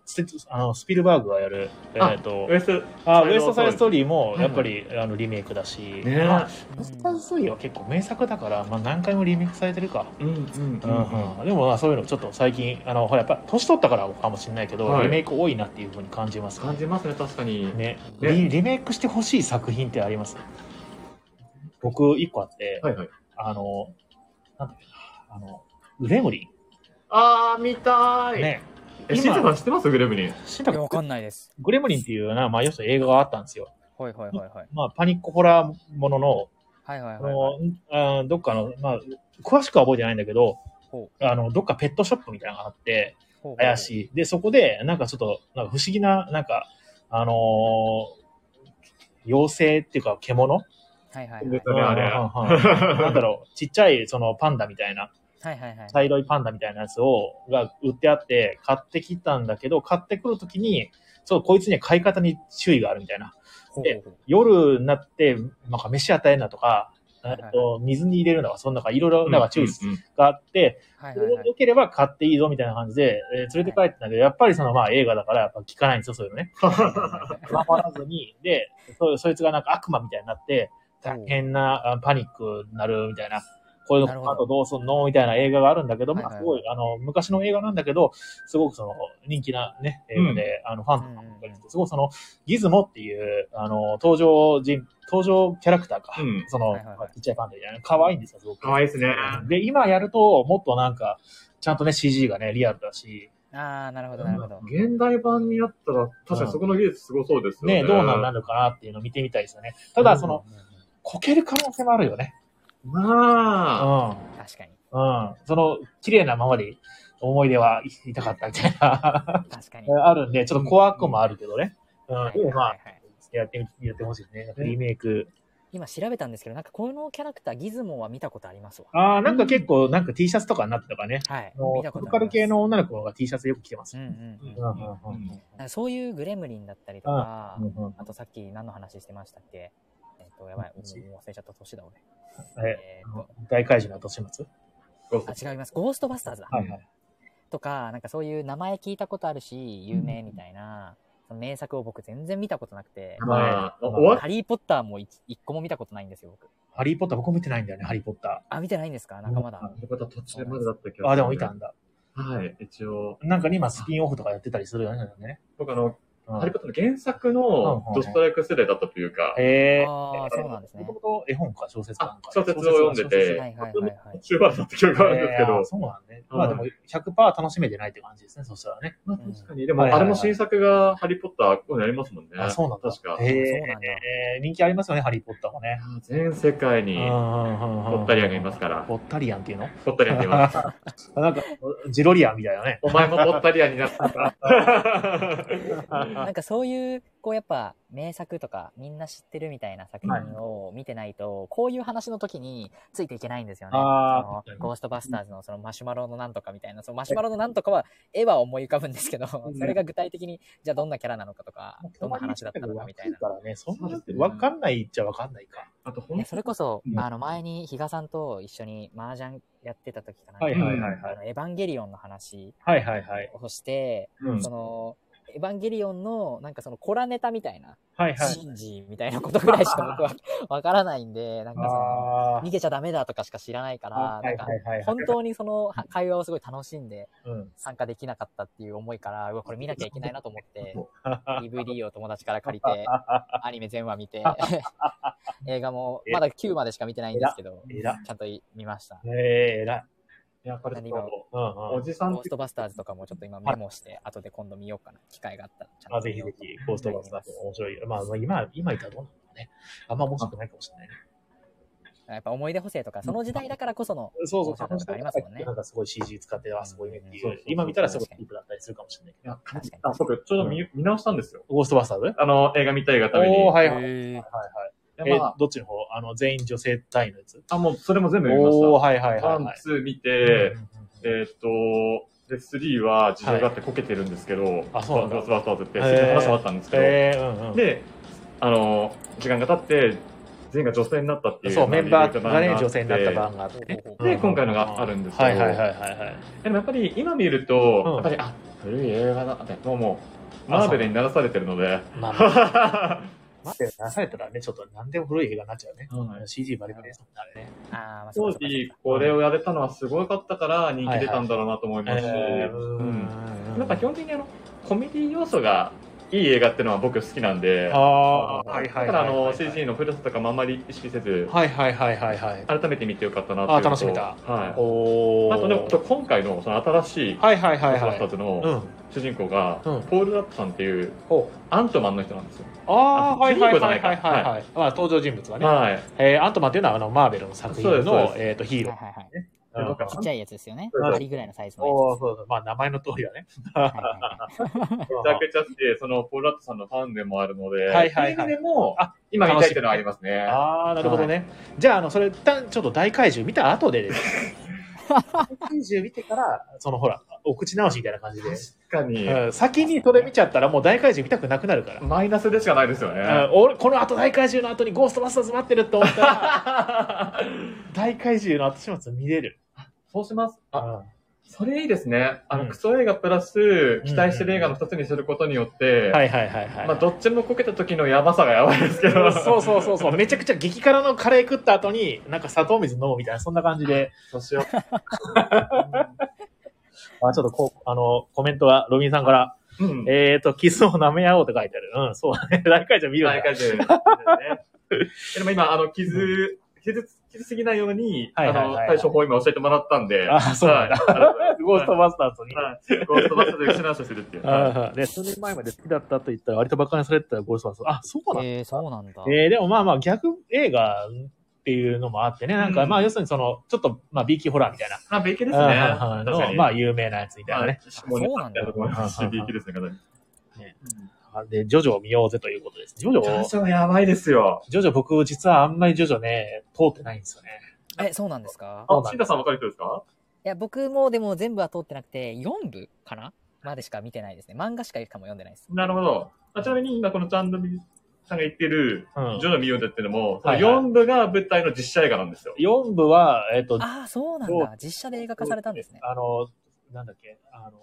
Speaker 1: あのスピルバーグがやる、え
Speaker 2: あ
Speaker 1: ーっと
Speaker 2: ウ、エスト、
Speaker 1: あ、ウエストサイドストーリーも、
Speaker 2: はい
Speaker 1: やっぱり、あの、リメイクだし、
Speaker 2: ね。
Speaker 1: まあウエストサイドストーリーは結構名作だから、まあ何回もリメイクされてるか。
Speaker 2: うんうん
Speaker 1: う
Speaker 2: うん
Speaker 1: うん、でもまあそういうのちょっと最近、あの、ほらやっぱ年取ったからかもしれないけど、
Speaker 2: はい。
Speaker 1: リメイク多いなっていうふうに感じます、
Speaker 2: 感じますね、確かに。
Speaker 1: ね。
Speaker 2: ね。
Speaker 1: リ。リメイクしてほしい作品ってあります？僕、一個あって、
Speaker 2: はいはい。
Speaker 1: あの、なんだっけな、あの、グレムリ
Speaker 2: あー、見た
Speaker 1: ン。
Speaker 2: い。
Speaker 1: ね。
Speaker 2: え、シンさん知ってます？グレムリン。
Speaker 1: 知った
Speaker 3: いやわかんないです。
Speaker 1: グレムリンっていうな、まあ、要するに映画があったんですよ。
Speaker 3: はいはいはいはい。
Speaker 1: まあ、パニックホラーものの、
Speaker 3: はいはい
Speaker 1: あ
Speaker 3: はいはい。
Speaker 1: の、あどっかの、まあ、詳しくは覚えてないんだけど
Speaker 3: ほ、
Speaker 1: あの、どっかペットショップみたいなのがあって、怪しい。で、そこで、なんかちょっと、なんか不思議な、なんか、あのー妖精っていうか獣？
Speaker 3: はいはいはい。
Speaker 1: なんだろう、ちっちゃいそのパンダみたいな、
Speaker 3: はいはいはい。
Speaker 1: 茶色いパンダみたいなやつを、が売ってあって、買ってきたんだけど、買ってくるときに、そう、こいつには買い方に注意があるみたいな。で夜になって、なんか飯与えるなとか、
Speaker 3: いはい
Speaker 1: えっと水に入れるのか、そんなか、いろいろなんか注意
Speaker 2: うんうん
Speaker 1: があって、それ
Speaker 3: はいはいはい。
Speaker 1: が良ければ買っていいぞみたいな感じで、えー連れて帰ってたんだけど、やっぱりそのまあ映画だからやっぱ聞かないんですよ、そういうのね。守らずに、で、そそいつがなんか悪魔みたいになって、大変なあパニックになるみたいな、こういう
Speaker 3: なるほど
Speaker 1: のあとどうすんのみたいな映画があるんだけど、まあすごい、あの、昔の映画なんだけど、すごくその人気なね、映画で、あの、ファンとかもすごいその、ギズモっていう、あの、登場人、登場キャラクターか。
Speaker 2: うん
Speaker 1: その、ちっちゃいパンダみたいな。可愛いんですよ、すごく。
Speaker 2: かわいいですね。
Speaker 1: で、今やると、もっとなんか、ちゃんとね、CG がね、リアルだし、
Speaker 3: ああ、なるほどなるほど。
Speaker 2: 現代版になったら、確かにそこの技術すごそうですよね。
Speaker 1: ね、どうなるかなっていうのを見てみたいですよね。ただ、その、こける可能性もあるよね。
Speaker 2: まあ、
Speaker 1: う
Speaker 3: 確かに。
Speaker 1: ん。うん。その、綺麗なままで思い出はいたかったみたいな、
Speaker 3: 確かに。
Speaker 1: あるんで、ちょっと怖くもあるけどね。うん。まあやってみ、やってほしいですね。リメイク。
Speaker 3: 今調べたんですけど、なんかこのキャラクター、ギズモは見たことありますわ。
Speaker 1: ああ、なんか結構、なんか T シャツとかになってたからね。
Speaker 3: はい。
Speaker 1: あの
Speaker 3: 見たこと
Speaker 1: カル系の女の子が T シャツよく着てます
Speaker 3: うん。うんうん。
Speaker 1: うんうんうん
Speaker 3: なんかそういうグレムリンだったりとか、あとさっき何の話してましたっけ？と、やばい、もう忘れちゃった年だ俺。
Speaker 1: え
Speaker 3: えっ、と、
Speaker 1: 大怪獣の後始末？
Speaker 3: あ、違います。ゴーストバスターズだ。
Speaker 1: はいはい。
Speaker 3: とか、なんかそういう名前聞いたことあるし、有名みたいな、その名作を僕全然見たことなくて、
Speaker 2: まあ、
Speaker 3: ハリーポッターも一一個も見たことないんですよ、僕。
Speaker 1: ハリーポッター、僕も見てないんだよね、ハリーポッタ
Speaker 3: あ、見てないんですか？仲間だ。
Speaker 1: うん
Speaker 2: てことは途中までだったけ
Speaker 1: ー。あ、でも見たんだ。
Speaker 2: はい、一応。
Speaker 1: なんか今スピンオフとかやってたりするよね。
Speaker 2: 僕あの、
Speaker 1: うん
Speaker 2: ハリーポッターの原作
Speaker 1: うん
Speaker 2: の
Speaker 1: うん
Speaker 2: ドストライク世代だったというか、
Speaker 1: へえ。
Speaker 3: ああ、そうなんですね
Speaker 1: も。ともと絵本か小説か
Speaker 2: 小説を読んでて
Speaker 3: はいはいはいはい。
Speaker 2: 途中までだった記憶があるんですけど
Speaker 1: えーあ、そうなんね。まあでも100%楽しめてないって感じですね、そしたらね。
Speaker 2: まあ確かに。でも、あれも新作がハリーポッター、こういうのやりますもんね。
Speaker 1: あ、そうなんだ。
Speaker 2: 確か。
Speaker 1: へえ
Speaker 3: そうなんだ
Speaker 1: えー人気ありますよね、ハリーポッターもね。
Speaker 2: 全世界に、ポ
Speaker 1: ポ
Speaker 2: ッタリアンがいますから。
Speaker 1: ポッタリアンっていうの？
Speaker 2: ポッタリアンって言います。
Speaker 1: なんか、ジロリアンみたいなね。
Speaker 2: お前もポッタリアンになったか。
Speaker 3: なんかそういう、こうやっぱ名作とかみんな知ってるみたいな作品を見てないと、こういう話の時についていけないんですよね。
Speaker 1: あー
Speaker 3: そのゴーストバスターズのそのマシュマロのなんとかみたいな、そのマシュマロのなんとかは絵は思い浮かぶんですけど、それが具体的にじゃあどんなキャラなのかとか、どんな話だったのかみたいな。
Speaker 1: からね、そんなわかんないっちゃわかんないか。
Speaker 2: あと、ほん
Speaker 3: ねそれこそ、
Speaker 2: うん
Speaker 3: あの前に比嘉さんと一緒に麻雀やってた時かな、
Speaker 1: はいはいはいはい。
Speaker 3: あのエヴァンゲリオンの話
Speaker 1: はいはいはい。
Speaker 3: をして、
Speaker 2: うん
Speaker 3: そのエヴァンゲリオンのなんかそのコラネタみたいな、
Speaker 1: はいはい。
Speaker 3: シンジみたいなことぐらいしか僕は わからないんで、なんかその
Speaker 1: あ
Speaker 3: 逃げちゃダメだとかしか知らないから、なんか。本当にそのは会話をすごい楽しんで
Speaker 1: うん。
Speaker 3: 参加できなかったっていう思いから、うわ、これ見なきゃいけないなと思って、
Speaker 1: は
Speaker 3: DVD を友達から借りて、アニメ全話見て、映画もまだ9までしか見てないんですけど。ちゃんと見ました。
Speaker 1: ええ、えらい。
Speaker 2: やっぱり
Speaker 3: 何が
Speaker 1: うんうん。
Speaker 2: おじさん
Speaker 3: ゴーストバスターズとかもちょっと今メモして、後で今度見ようかな。機会があったら。ちゃん
Speaker 1: あ、ぜひぜひ、ゴーストバスターズ面白い。まあ、まあ今、今いたらどうなのかね。あんま面白くないかもしれないね。
Speaker 3: やっぱ思い出補正とか、その時代だからこその、
Speaker 1: そうそう、
Speaker 3: 面白さとかありますもんね
Speaker 1: なんかすごい CG 使って、あ、すごいねっていう。今見たらすごいディープだったりするかもしれないけど。
Speaker 3: 確かに
Speaker 2: あ、僕、ちょうど見,、見直したんですよ。
Speaker 1: ゴーストバスターズ？
Speaker 2: あの、映画見たいがために。
Speaker 1: おー、はいはい。はいはい。
Speaker 2: いやま
Speaker 1: え、どっちの方？あの、全員女性隊のやつ？
Speaker 2: あ、あ、もう、それも全部見ました。
Speaker 1: はいはいはいはい。
Speaker 2: ツー見
Speaker 1: うん
Speaker 2: て、
Speaker 1: うんうん
Speaker 2: えーっと、で、3は事情があってこけてるんですけど、
Speaker 1: あそうなんだ
Speaker 2: ゴーストバスターズって、話もあったんですけど、
Speaker 1: えー、うんうん。
Speaker 2: で、あの、時間が経って、全員が女性になったっていう。
Speaker 1: そう、メンバーが女性になった版
Speaker 2: で
Speaker 1: があってね。
Speaker 2: で今回のがあるんですけど
Speaker 1: はいはいはいはいはい。
Speaker 2: でもやっぱり今見ると、
Speaker 1: うん
Speaker 2: やっぱり、あ、古い映画だって、もうもう、マーベルに鳴らされてるので、
Speaker 1: まあ、まあ、待って、出されたらね、ちょっと何でも古い映画になっちゃうね。
Speaker 2: はい
Speaker 1: CG バリバリですもんね、あれね。
Speaker 2: 当時これをやれたのはすごかったから人気出たんだろうなと思いますし、なんか基本的にあのコメディ要素がいい映画っていうのは僕好きなんで、
Speaker 1: ああ、はいはいはい。
Speaker 2: だからあの CG の古さとかもあんまり意識せず、
Speaker 1: はいはいはいはいはい。
Speaker 2: 改めて見てよかったなっていう
Speaker 1: あ
Speaker 2: のと
Speaker 1: 楽しめた
Speaker 2: はい。
Speaker 1: おー。
Speaker 2: あとね、あと今回のその新しい
Speaker 1: はいはいはいはい。
Speaker 2: スターズの
Speaker 1: うん。
Speaker 2: 主人公が、
Speaker 1: うん
Speaker 2: ポール・ラップさんっていう
Speaker 1: ほう。
Speaker 2: アントマンの人なんですよ。
Speaker 1: ああ、はいはいはいはいはいはい。まあ登場人物がね。
Speaker 2: はい。
Speaker 1: えー、アントマンっていうのはあのマーベルの作品
Speaker 2: そうですそうです
Speaker 1: のえっとヒーロー。
Speaker 3: はいはいはい。ちっちゃいやつですよね。
Speaker 2: そうそう
Speaker 3: 針ぐらいのサイズのや
Speaker 1: おーそうそう。まあ名前の通りだね。
Speaker 3: つ。はいはいはい
Speaker 2: めちゃくちゃ好きで、そのポール・ラットさんのファンでもあるので、
Speaker 1: はいはいはい
Speaker 2: そうう意味でも
Speaker 1: あ、
Speaker 2: 今見たいっていうのはありますね。
Speaker 1: ああ、なるほどね。じゃあ、あの、それ、一旦ちょっと大怪獣見た後でですね、大怪獣見てから、そのほら、お口直しみたいな感じで。
Speaker 2: 確かに、
Speaker 1: うん、先にそれ見ちゃったらもう大怪獣見たくなくなるから。
Speaker 2: マイナスでしかないですよね。
Speaker 1: うん俺、この後大怪獣の後にゴーストバスターズ待ってるって思ったら、大怪獣の後始末見れる。
Speaker 2: そうします。あ、
Speaker 1: うん
Speaker 2: それいいですね。あの、
Speaker 1: うん
Speaker 2: クソ映画プラス、期待してる映画の二つにすることによって、
Speaker 1: はいはいはいはい。
Speaker 2: まあ、どっちもこけた時のやばさがやばいですけど。
Speaker 1: そうそうそうそう。めちゃくちゃ激辛のカレー食った後に、なんか砂糖水飲むみたいな、そんな感じで。
Speaker 2: そうしよう。
Speaker 1: あ、ちょっとこう、あの、コメントが、ロビンさんから、
Speaker 2: うん。
Speaker 1: えーと、キスを舐め合おうって書いてある。うん、そうだね。大怪獣見る
Speaker 2: 大。会で。ねでも今、あの、傷、傷つ、傷すぎないように、あの、対処法を今教えてもらったんで。
Speaker 1: あそうなんだ ゴーストバスターズに。
Speaker 2: はいゴーストバスターズで知らせするって いう。
Speaker 1: で、数年前まで好きだったと言ったら割とバカにされてたゴーストバスターズ。あ、そうなんだ。
Speaker 3: えー、そうなんだ。
Speaker 1: えー、でもまあまあ逆映画っていうのもあってね、なんか
Speaker 2: うん
Speaker 1: まあ要するにその、ちょっとまあ B 級ホラーみたいな。
Speaker 2: あ、べきですね。
Speaker 1: まあ有名なやつみたいなね。
Speaker 2: そうなんだ。B 級ですね、かなり。
Speaker 1: で、ジョジョを見ようぜということです。ジョジ
Speaker 2: ジョ
Speaker 1: ョ、
Speaker 2: ジョやばいですよ。
Speaker 1: ジョジョ僕実はあんまりジョジョね、通ってないんですよね。
Speaker 3: え、そうなんですか？
Speaker 2: あシンタさん分かる人ですか？
Speaker 3: いや、僕もでも全部は通ってなくて、4部かなまでしか見てないですね。漫画しかしかも読んでないです。
Speaker 2: なるほど。あちなみに今このチャンドビさんが言ってる、
Speaker 1: うん
Speaker 2: ジョジョ見ようぜっていうのも、その
Speaker 1: はいはい
Speaker 2: 4部が舞台の実写映画なんですよ。
Speaker 1: 4部は、えっ、と、
Speaker 3: ああ、そうなんだ。実写で映画化されたんですね。
Speaker 1: あの、なんだっけ、あの、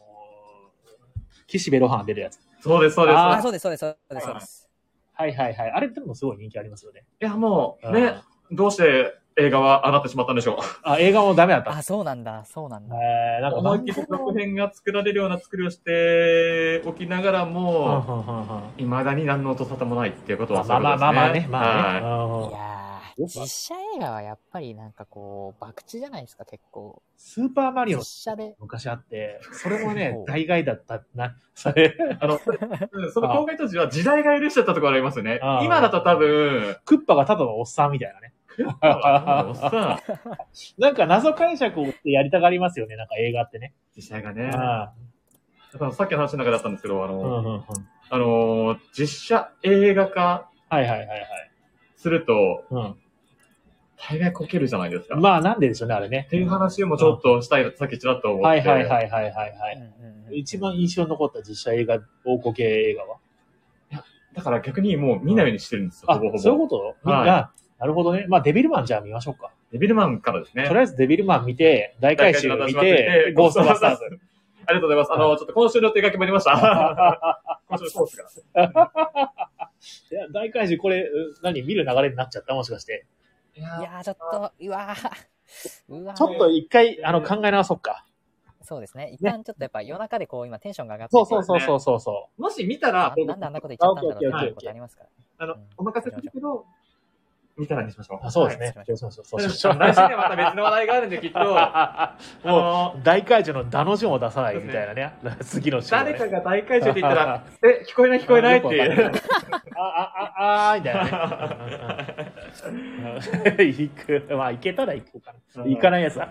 Speaker 1: 岸辺露伴出るやつ。
Speaker 2: そうです、そうです。
Speaker 1: あ
Speaker 3: あ、そうです、そうです、そうです、そうです。
Speaker 1: はいはいはい。あれでもすごい人気ありますよね。
Speaker 2: いや、もう、
Speaker 1: うん
Speaker 2: ね、どうして映画はああなってしまったんでしょう。
Speaker 1: あ、映画もダメだった。
Speaker 3: あ、そうなんだ、そうなんだ。
Speaker 1: えー、なんか
Speaker 2: 思いっきり続編が作られるような作りをしておきながら
Speaker 1: うん
Speaker 2: も、
Speaker 1: うんうんうん
Speaker 2: 未だに何の音沙汰もないっていうことは
Speaker 1: まあまあまあまあね、まあね。
Speaker 3: い実写映画はやっぱりなんかこう、博打じゃないですか、結構。
Speaker 1: スーパーマリオ
Speaker 3: 実写で。
Speaker 1: 昔あって、それもね 大概だったな。それ、
Speaker 2: あの、う んその公開当時は時代が許しちゃったところありますよね今だと多分、
Speaker 1: クッパがただのおっさんみたいなね。
Speaker 2: おっさん、
Speaker 1: なんか謎解釈をやりたがりますよね、なんか映画ってね。
Speaker 2: 実写がね。さっきの話の中だったんですけど、あの、あのー実写映画化
Speaker 1: はいはいはいはい。
Speaker 2: すると、
Speaker 1: うん。
Speaker 2: 大概こけるじゃないですか。
Speaker 1: まあ、なんででしょうね、あれね
Speaker 2: っ。ていう話もちょっとしたいな、さっきちらっと思って。
Speaker 1: はいはいはいはいはいは
Speaker 3: うん
Speaker 1: い。
Speaker 3: うんうん
Speaker 1: 一番印象に残った実写映画、大こけ映画は？
Speaker 2: だから逆にもう見ないようにしてるんですよ、
Speaker 1: あ
Speaker 2: ほぼほぼ。
Speaker 1: そういうこと？みん
Speaker 2: はい
Speaker 1: な、なるほどね。まあ、デビルマンじゃあ見ましょうか。
Speaker 2: デビルマンからですね。
Speaker 1: とりあえずデビルマン見て、大回収見て、ゴーストバスターズ。
Speaker 2: ありがとうございます。あの、ちょっと今週の手書きもありました。今週のコースが。
Speaker 1: いや、大回収これ、う何？見る流れになっちゃったもしかして。
Speaker 2: いや
Speaker 3: いやー、ちょっと、うわー。うわー
Speaker 1: ちょっと一回、あの、考え直そうか。
Speaker 3: そうですね。一旦ちょっとやっぱ夜中でこう今テンションが上がって
Speaker 1: そうそうそうそうそうそ
Speaker 2: もし見たら、
Speaker 3: ななんであんなこと言っちゃったんだろうっていうことありますから。
Speaker 2: あの
Speaker 3: うん、
Speaker 2: お任せするけど、見たらにしましょう。
Speaker 1: う。あそうです
Speaker 3: はい。
Speaker 1: ねそうそうそうそう。
Speaker 2: 来週にはまた別の話題があるんで、きっと。あ
Speaker 1: も
Speaker 2: の
Speaker 1: う、大怪獣のダの字も出さないみたいなね。次の週、ね。
Speaker 2: 誰かが大会場って言ったら、え、聞こえない聞こえないっていう。
Speaker 1: あ、あ、あ、あーみたいなね。行く。まあ、行けたら行こうかな。行かないやつだ。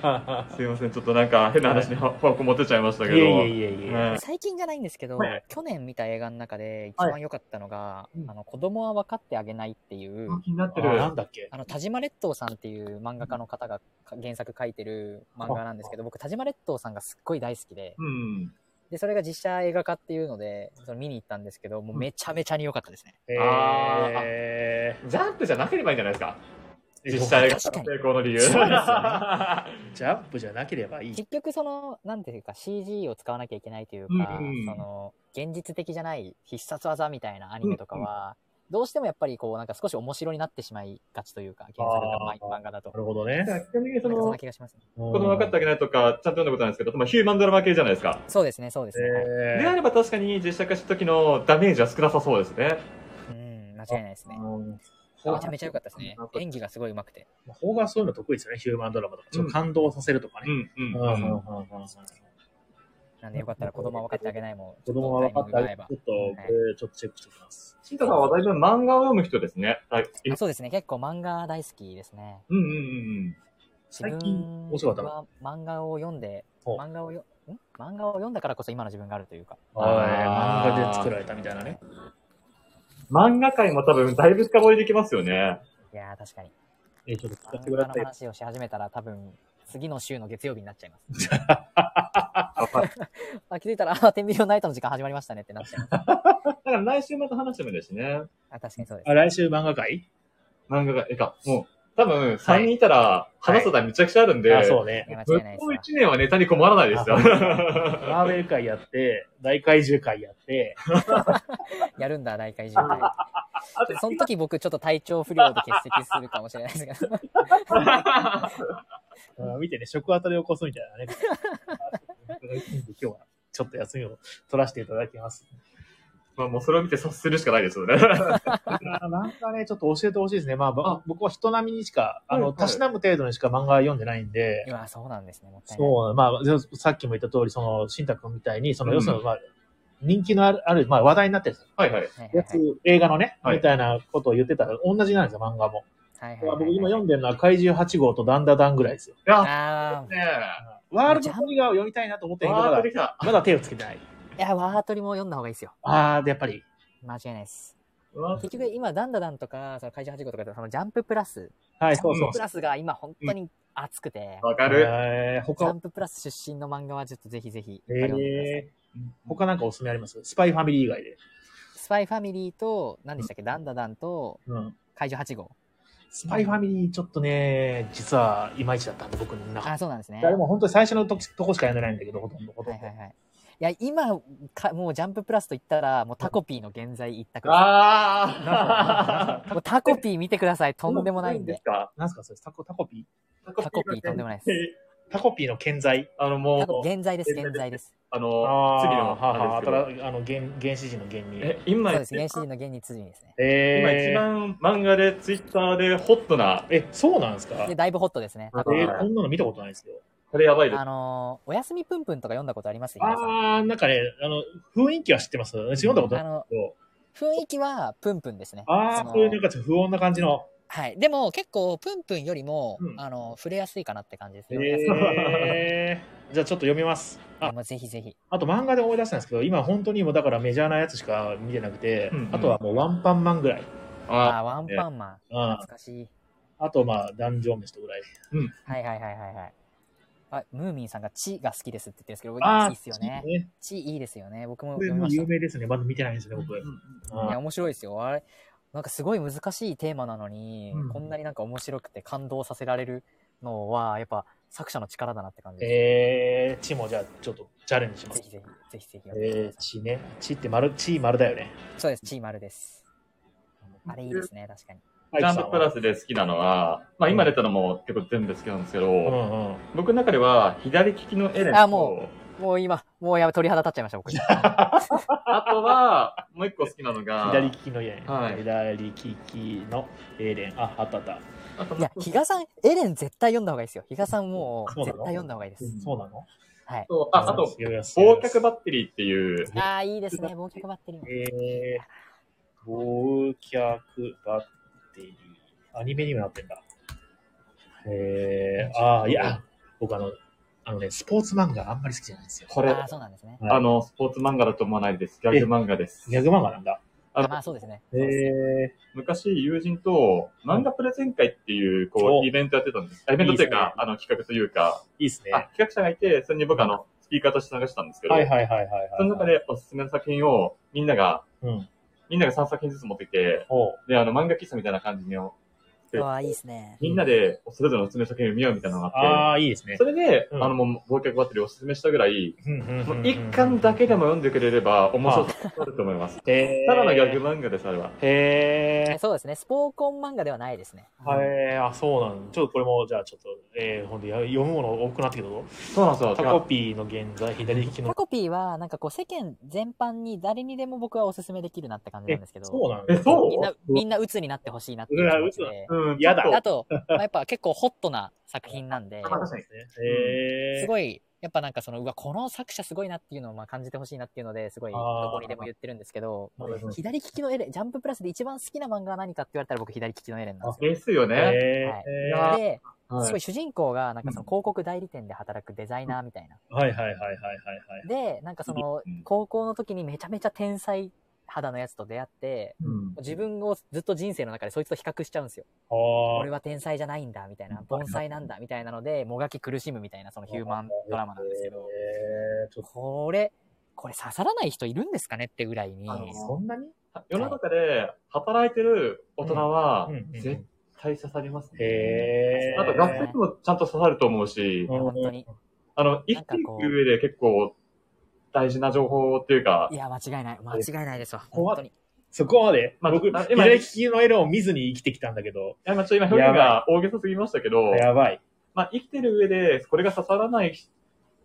Speaker 2: すいません、ちょっとなんか変な話にフォーク持ってっちゃいましたけど。
Speaker 1: いえいえいえいえ。
Speaker 2: はい
Speaker 3: 最近じゃないんですけど、
Speaker 2: はい
Speaker 3: 去年見た映画の中で一番良かったのが、
Speaker 1: うん
Speaker 3: あの子供は分かってあげないっていう、
Speaker 2: 気になって
Speaker 1: あ
Speaker 2: る。
Speaker 1: なんだっけ？
Speaker 3: あの田島列島さんっていう漫画家の方がか原作書いてる漫画なんですけど、僕田島列島さんがすっごい大好きで、
Speaker 2: うん。
Speaker 3: で、それが実写映画化っていうので、その見に行ったんですけど、もうめちゃめちゃに良かったですね。
Speaker 1: え
Speaker 2: ジャンプじゃなければいいんじゃないですか？
Speaker 1: ー、
Speaker 2: 実写映画
Speaker 3: 確かに
Speaker 2: 成功の理由。
Speaker 3: そうですよね
Speaker 1: ジャンプじゃなければいい。
Speaker 3: 結局その、なんていうか CG を使わなきゃいけないというか、
Speaker 2: うんうん
Speaker 3: その、現実的じゃない必殺技みたいなアニメとかは、どうしてもやっぱりこう、なんか少し面白になってしまいがちというか、原作が漫画だと。
Speaker 1: なるほどね。
Speaker 2: 基本的にその
Speaker 3: なんかそんな、気がしますね。
Speaker 1: 子
Speaker 2: 子供分かってあげないとか、ちゃんと読んだことなんですけど、まあ、ヒューマンドラマ系じゃないですか。
Speaker 3: そうですね、そうですね。はい
Speaker 1: え
Speaker 2: であれば確かに実写化した時のダメージは少なさそうですね。
Speaker 3: うん、間違いないですね。
Speaker 1: ー
Speaker 3: めちゃめちゃ良かったですね。演技がすごい上手くて。
Speaker 1: 邦画はそういうの得意ですよね、ヒューマンドラマとか。ちょっと感動させるとかね。
Speaker 2: うんうん。
Speaker 1: うん
Speaker 3: なんでよかったら子供は分かってあげないも、
Speaker 1: 子供が分かったら、
Speaker 3: ちょっとタイミングが合えば
Speaker 1: ちょっと、これ、ちょっとチェックしておきます。
Speaker 2: シンタさんはだいぶ漫画を読む人ですね。
Speaker 3: そうですね、結構漫画大好きですね。
Speaker 2: うんうんうん
Speaker 1: 最近
Speaker 3: 自
Speaker 1: 面白か
Speaker 3: 分は漫画を読んで、漫画をよ、ん？漫画を読んだからこそ今の自分があるというか。
Speaker 1: はい。漫画で作られたみたいなね。
Speaker 2: うん。漫画界も多分だいぶ深掘りできますよね。
Speaker 3: いやー、確かに。
Speaker 1: えー、ちょっと使って
Speaker 3: 漫画の
Speaker 1: ください。
Speaker 3: 話をし始めたら多分、次の週の月曜日になっちゃいます。あ気づいたら、あ、天秤ナイトの時間始まりましたねってなっちゃいます。
Speaker 2: だから来週また話してもいいですしね。
Speaker 3: あ確かにそうです。
Speaker 1: あ、来週漫画会？
Speaker 2: 漫画が、えか、もう、多分3人いたら話すことはめちゃくちゃあるんで、
Speaker 1: あ、そう
Speaker 3: い
Speaker 1: ね。
Speaker 3: や、
Speaker 2: 向こう
Speaker 3: 間違いないですわ。
Speaker 2: 1年はネタに困らないですよ。
Speaker 1: マーベル会やって、大怪獣会やって、
Speaker 3: やるんだ、大会中会。その時僕ちょっと体調不良で欠席するかもしれないですけど。
Speaker 1: うん見てね、食当たりを起こすみたいなね。今日はちょっと休みを取らせていただきます。
Speaker 2: まあもうそれを見て察するしかないですよね。
Speaker 1: 漫画ね、ちょっと教えてほしいですね。まあ、ば
Speaker 2: あ
Speaker 1: 僕は人並みにしか、あの、たしなむ程度にしか漫画読んでないんで、
Speaker 3: いや、そうなんですね。もったいない。
Speaker 1: そう、まあ、でさっきも言った通り、その、新太くんみたいに、その、
Speaker 2: うん
Speaker 1: 要するに、まあ、人気のある、ある、まあ、話題になってる
Speaker 2: はいはい。
Speaker 3: はいはい
Speaker 1: やつ、映画のね、
Speaker 2: はい
Speaker 1: みたいなことを言ってたら、同じなんですよ、漫画も。
Speaker 3: はいはいはいはい
Speaker 1: 僕今読んでるのは怪獣8号とダンダダンぐらいですよ。
Speaker 2: いや、
Speaker 3: あ
Speaker 2: ね
Speaker 1: ワールドトリガーを読みたいなと思っ
Speaker 2: え。
Speaker 1: てるけど、まだ。まだ手をつけてない。
Speaker 3: ーいや、ワートリも読んだ方がいいですよ。
Speaker 1: あー、で、やっぱり。
Speaker 3: 間違いないです。結局今、ダンダダンとか、その怪獣8号とか、そのジャンププラス、
Speaker 1: はい、
Speaker 3: ジ
Speaker 1: そうそう
Speaker 3: ャンププ。ラスが今本当に熱くて、
Speaker 2: わかる。
Speaker 1: えー、
Speaker 3: ジャ
Speaker 1: 他、
Speaker 3: ンププラス出身の漫画はちょっとぜひぜひいっぱい読んでください。
Speaker 1: えー、他なんかおすすめあります？スパイファミリー以外で。
Speaker 3: スパイファミリーと、何でしたっけ、ダンダダンと
Speaker 1: うん。
Speaker 3: 怪獣8号。
Speaker 1: スパイファミリーちょっとね、実はいまいちだったんで、僕の中
Speaker 3: あ、そうなんですね。
Speaker 1: でも本当に最初のととこしか読んでないんだけど、ほとんど、ほとんど。
Speaker 3: はいはいはい。いや、今か、もうジャンププラスと言ったら、もうタコピーの現在一択です。
Speaker 2: あ
Speaker 3: もうタコピー見てください。と
Speaker 2: ー
Speaker 3: んでもないんで。。
Speaker 1: なんすかそれタコ、タコピ
Speaker 2: タ
Speaker 3: タコピーとんでもないです。
Speaker 1: ータコピーの健在？
Speaker 2: あのもう、
Speaker 3: 現在です、現在です。
Speaker 2: あの、次の、
Speaker 1: はは
Speaker 2: あれですけ
Speaker 1: あの、原、原始人の原に。
Speaker 2: え、今、
Speaker 3: そうです。原始人の原に次ですね。
Speaker 2: 今
Speaker 1: えー、
Speaker 2: 一番漫画で、ツイッターでホットな、
Speaker 1: え、そうなんですか？
Speaker 3: で、だいぶホットですね。
Speaker 1: えー、こんなの見たことないですよ。
Speaker 2: これやばいです
Speaker 3: あ。のー、おやすみぷんぷんとか読んだことあります？
Speaker 1: あー、なんかね、あの、雰囲気は知ってます？読んだことない
Speaker 3: あの、
Speaker 1: けど。
Speaker 3: 雰囲気はぷんぷんですね。
Speaker 1: あー、
Speaker 3: の
Speaker 1: そういうなんかちょっと不穏な感じの。
Speaker 3: はい。でも結構、プンプンよりも、
Speaker 1: うん
Speaker 3: あの、触れやすいかなって感じです。
Speaker 1: え
Speaker 3: 読みやすい
Speaker 1: ー、じゃあちょっと読みます。あ
Speaker 3: もうぜひぜひ。
Speaker 1: あと漫画で思い出したんですけど、今本当にもうだからメジャーなやつしか見てなくて、
Speaker 2: うんうん
Speaker 1: あとはもうワンパンマンぐらい。
Speaker 3: あ
Speaker 2: あ
Speaker 3: あ、ワンパンマン。
Speaker 1: うん
Speaker 3: 懐かしい。
Speaker 1: あとまあ、ダンジョンメストぐらい。
Speaker 3: はいはいはいはいはい。あ、ムーミンさんがチが好きですって言ってるんですけど、
Speaker 1: あ
Speaker 3: いいっすよね。
Speaker 1: ね。
Speaker 3: チいいですよね。僕も。
Speaker 1: 有名ですね。まだ見てないんですよね、僕。
Speaker 3: いや、面白いですよ。あれ、なんかすごい難しいテーマなのに、
Speaker 1: うん
Speaker 3: こんなになんか面白くて感動させられるのは、やっぱ作者の力だなって感じです。
Speaker 1: えー、チもじゃあちょっとチャレンジします。
Speaker 3: ぜひぜひ、ぜひぜひ
Speaker 1: えー、
Speaker 3: ださい。
Speaker 1: チね。チって丸、チ丸だよね。
Speaker 3: そうです、チー丸です。あれいいですね、確かに。
Speaker 2: ジャンププラスで好きなのは、まあ今出たのも結構全部好きなんですけど、
Speaker 1: うんうん。
Speaker 2: 僕の中では左利きのエレンと、
Speaker 3: あももう今、もうやばい鳥肌立っちゃいました、僕。
Speaker 2: あとは、もう一個好きなのが、
Speaker 1: 左利きのエレン。
Speaker 2: はい
Speaker 1: 左利きのエレン。あ、あったあった。
Speaker 3: いや、比嘉さん、エレン絶対読んだ方がいいですよ。比嘉さんもう絶対読んだ方がいいです。
Speaker 1: そうなの？
Speaker 3: はい。
Speaker 2: とああと、忘却バッテリーっていう、
Speaker 3: ああ、いいですね、忘却バッテリーも。
Speaker 1: えー、忘却バッテリー。アニメにもなってんだ。えー、ああ、いや、僕あの、あのね、スポーツ漫画あんまり好きじゃないんですよ。
Speaker 2: これ、
Speaker 3: ああ、そうなんですね。
Speaker 1: はい
Speaker 2: あの、スポーツ漫画だと思わないです。ギャグ漫画です。
Speaker 1: ギャグ漫画なんだ。
Speaker 2: あの
Speaker 3: まあそうですね。
Speaker 1: え
Speaker 2: 昔、友人と漫画プレゼン会っていう、こ
Speaker 1: お
Speaker 2: う、イベントやってたんです。あイベントっていう
Speaker 1: いいですね
Speaker 2: か、あの、企画というか、
Speaker 1: ー、いいっすね。
Speaker 2: あ、企画者がいて、それに僕あの、スピーカーとして参加したんですけど、
Speaker 1: はいはいはいはいはい。
Speaker 2: その中でおすすめの作品を、みんなが、
Speaker 1: うん。
Speaker 2: みんなが3作品ずつ持ってきて、で、あの、漫画喫茶みたいな感じの、で
Speaker 3: ああ、いいですね。
Speaker 2: みんなで、それぞれのおすすめの作品を見ようみたいなのがあって、
Speaker 1: ああ、いいですね
Speaker 2: そ。れで、
Speaker 1: うん
Speaker 2: あの、もう、忘却バッテリーをおすすめしたぐらい、
Speaker 1: うんうんうんうん
Speaker 2: もう一巻だけでも読んでくれれば面白くなると思います。
Speaker 1: えー、
Speaker 2: ただのギャグ漫画です、あれは。
Speaker 1: へ
Speaker 3: そうですね。スポーコン漫画ではないですね。
Speaker 1: ー。へー、あ、そうなんちょっとこれも、じゃあちょっと、えー、ほんとや読むもの多くなってきたぞ。
Speaker 2: そうなんですよ。
Speaker 1: タコピーの現在、左利きの
Speaker 3: タ。コピーは、なんかこう、世間全般に誰にでも僕はおすすめできるなって感じなんですけど、
Speaker 1: そうなんだ。
Speaker 2: え、そう？
Speaker 3: みんな、みんな鬱になってほしいなって。う
Speaker 2: ん、
Speaker 1: やだ。
Speaker 3: と、まあ、やっぱ結構ホットな作品なんで、
Speaker 1: す
Speaker 3: ごい、やっぱなんかその、うわ、この作者すごいなっていうのをまあ感じてほしいなっていうので、すごいどこにでも言ってるんですけど、左利きのエレン、ジャンププラスで一番好きな漫画は何かって言われたら僕左利きのエレンなんですよ。
Speaker 2: ですよね。
Speaker 1: へ
Speaker 3: はい。で、
Speaker 2: はい。
Speaker 3: すごい主人公がなんかその広告代理店で働くデザイナーみたいな。
Speaker 1: ーはいはいはいはいはいはい。
Speaker 3: で、なんかその
Speaker 2: うん。
Speaker 3: 高校の時にめちゃめちゃ天才肌のやつと出会って、
Speaker 2: うん。
Speaker 3: 自分をずっと人生の中でそいつと比較しちゃうんですよ。
Speaker 1: あ
Speaker 3: 俺は天才じゃないんだ、みたいな。盆栽なんだ、みたいなので、もがき苦しむみたいな、そのヒューマンドラマなんですけど、
Speaker 1: えー、
Speaker 3: これ、これ刺さらない人いるんですかねってぐらいに、
Speaker 1: そんなに？
Speaker 2: 世の中で働いてる大人は絶対刺さりますね。
Speaker 1: へー。
Speaker 2: あと、学生もちゃんと刺さると思うし。
Speaker 3: 本当に。
Speaker 2: あの、生きていく上で結構大事な情報っていうか
Speaker 3: い、や、間違いない。間違いないですわ。本当に。
Speaker 1: そこまで、
Speaker 2: まあ
Speaker 1: 僕、
Speaker 2: あ今
Speaker 1: 左利きのエロを見ずに生きてきたんだけど、
Speaker 2: いや、まあちょっと今表現が大げさすぎましたけど、
Speaker 1: やばい。
Speaker 2: まあ生きてる上でこれが刺さらない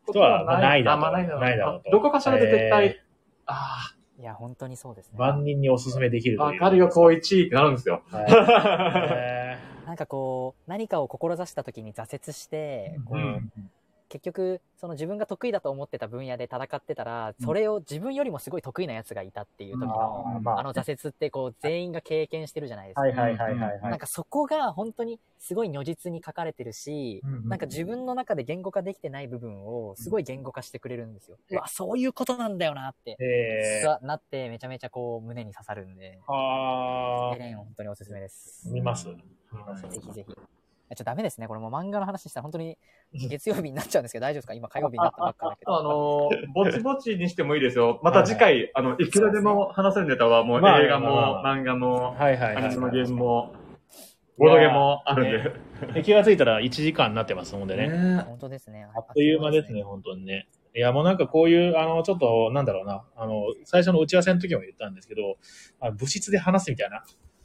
Speaker 2: ことは
Speaker 1: まあないだろう
Speaker 2: あまあないだろう
Speaker 1: ないだろう
Speaker 2: どこかしらで絶対、
Speaker 1: え
Speaker 2: あ
Speaker 3: いや、本当にそうですね。
Speaker 1: 万人にお勧めできる。
Speaker 2: わかるよ、高一ってなるんですよ。
Speaker 1: はいへ
Speaker 3: なんかこう、何かを志した時に挫折して、こう
Speaker 2: うん
Speaker 3: 結局、その自分が得意だと思ってた分野で戦ってたら、それを自分よりもすごい得意なやつがいたっていう時
Speaker 1: ー
Speaker 3: の、
Speaker 1: あーま
Speaker 3: あの挫折ってこう、全員が経験してるじゃないですか。
Speaker 1: はいはいはいはいはい。
Speaker 3: なんかそこが本当にすごい如実に書かれてるし、
Speaker 1: うんうん
Speaker 3: なんか自分の中で言語化できてない部分をすごい言語化してくれるんですよ。うわ、そういうことなんだよなって、
Speaker 1: え
Speaker 3: さなってめちゃめちゃこう胸に刺さるんで、
Speaker 1: ー、あ
Speaker 3: エレン本当におすすめです。
Speaker 1: 見ます？見ます
Speaker 3: ぜひぜひ。ちょっとダメですね。これもう漫画の話したら本当に 月曜日になっちゃうんですけど、大丈夫ですか？今火曜日になったばっかだけど。
Speaker 2: あのー、ぼちぼちにしてもいいですよ。また次回、あの、いくらでも話せるネタは、もう映
Speaker 1: まあ
Speaker 2: 画も、
Speaker 1: まあ
Speaker 2: 漫画も、
Speaker 1: はいはいはい
Speaker 2: アニメのゲームも、ボードゲームもあるんで。
Speaker 1: で気がついたら1時間になってますのでね。
Speaker 2: ね
Speaker 3: 本当ですね。
Speaker 1: あっという間ですね、本当にね。いや、もうなんかこういう、あの、ちょっと、なんだろうな、あの、最初の打ち合わせの時も言ったんですけど、あ物質で話すみたいな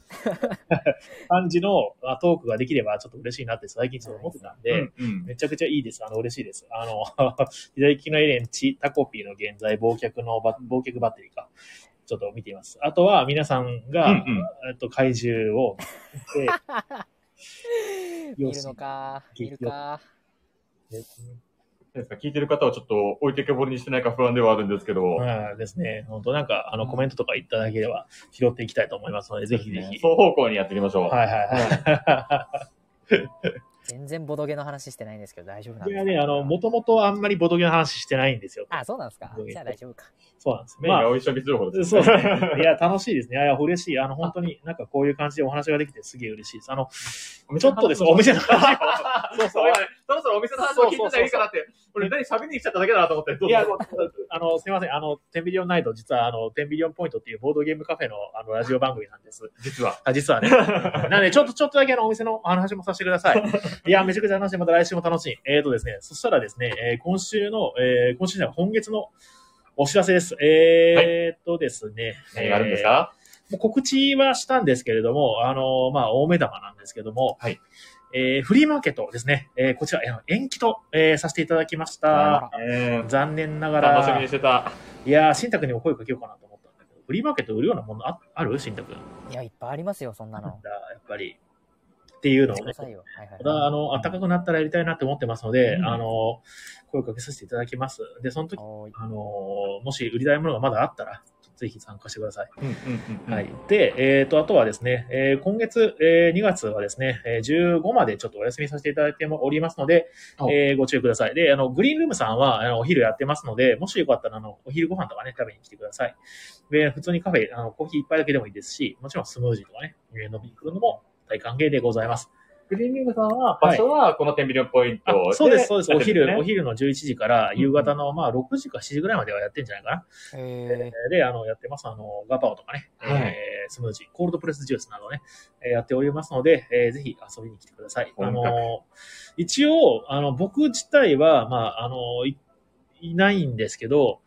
Speaker 1: 感じのあトークができればちょっと嬉しいなって最近ちょっと思ってたんで、
Speaker 2: うんうん
Speaker 1: めちゃくちゃいいです。あの、嬉しいです。あの、左利きのエレンチ、タコピーの現在、忘却のバ、忘却バッテリーか。ちょっと見ています。あとは、皆さんが、
Speaker 2: うんうん
Speaker 1: えっと、怪獣を見て、
Speaker 3: 見るのか、見るか。
Speaker 2: いですか？聞いてる方はちょっと置いてけぼりにしてないか不安ではあるんですけど、
Speaker 1: まあですね、本当なんか、あの、コメントとかいただければ拾っていきたいと思いますので、ぜひぜひ。
Speaker 2: 双方向にやっていきましょう。
Speaker 1: はいはいはい。
Speaker 3: 全然ボドゲの話してないんですけど大丈夫なんですか？
Speaker 1: いやね、あの、もともとあんまりボドゲの話してないんですよ。
Speaker 3: あ、そうなんですか？じゃあ大丈夫か。
Speaker 1: そうなんです。まあ
Speaker 2: お一緒にするほどです
Speaker 1: そうですね。いや、楽しいですね。いや、嬉しい。あの、本当になんかこういう感じでお話ができてすげえ嬉しいです。あの、ちょっとです、お店の話を。そうそう。
Speaker 2: そろそろお店の話を聞いてたらいいかなって、俺何喋りに来ちゃっただけだなと思って。
Speaker 1: いや、あの、すみません。あの、テンビリオンナイト、実は、あの、テンビリオンポイントっていうボードゲームカフェの、あの、ラジオ番組なんです。
Speaker 2: 実は。
Speaker 1: あ、実はね。なので、ちょっと、ちょっとだけあの、お店の話もさせてください。いや、めちゃくちゃ楽しい。また来週も楽しい。えーとですね、そしたらですね、えー今週の、えー今週じゃない今月のお知らせです。えーとですね。
Speaker 2: 何があるんですか？
Speaker 1: もう告知はしたんですけれども、あの、まあ、大目玉なんですけども、
Speaker 2: はい
Speaker 1: えーフリーマーケットですね、えーこちら、えー延期と、えーさせていただきまし
Speaker 3: あ
Speaker 1: た。
Speaker 2: えー
Speaker 1: 残念ながら、
Speaker 2: 楽しみにしてた。
Speaker 1: いやー、新宅にも声かけようかなと思ったんだけど、フリーマーケット売るようなものあある？新宅。
Speaker 3: いや、いっぱいありますよ、そんなの。
Speaker 1: だやっぱり。っていうのをね。
Speaker 3: はいはい
Speaker 1: あの、暖かくなったらやりたいなって思ってますので、
Speaker 2: うん
Speaker 1: あの、声かけさせていただきます。で、その時、あの、もし売りたいものがまだあったら、ぜひ参加してください。はい。。で、えっ、と、あとはですね、えー今月、えー2月はですね、えー15までちょっとお休みさせていただいておりますので、
Speaker 2: お
Speaker 1: えーご注意ください。で、あの、グリーンルームさんは、あの、お昼やってますので、もしよかったら、あの、お昼ご飯とかね、食べに来てください。で、普通にカフェ、あの、コーヒー一杯だけでもいいですし、もちろんスムージーとかね、えー飲みに来るのも大歓迎でございます。
Speaker 2: グリーンリングさんは、場所はこのテンビリオンポイン
Speaker 1: あ
Speaker 2: ト
Speaker 1: そうです、そうです。お昼、お
Speaker 2: お
Speaker 1: 昼の11時から夕方の、まあ、6時か7時ぐらいまではやってんじゃないかな。
Speaker 3: へ
Speaker 1: で、あの、やってます。あの、ガパオとかね、
Speaker 2: はい
Speaker 1: えースムージー、コールドプレスジュースなどね、えーやっておりますので、えーぜひ遊びに来てください。あの、一応、あの、僕自体は、まあ、あの、いいないんですけど、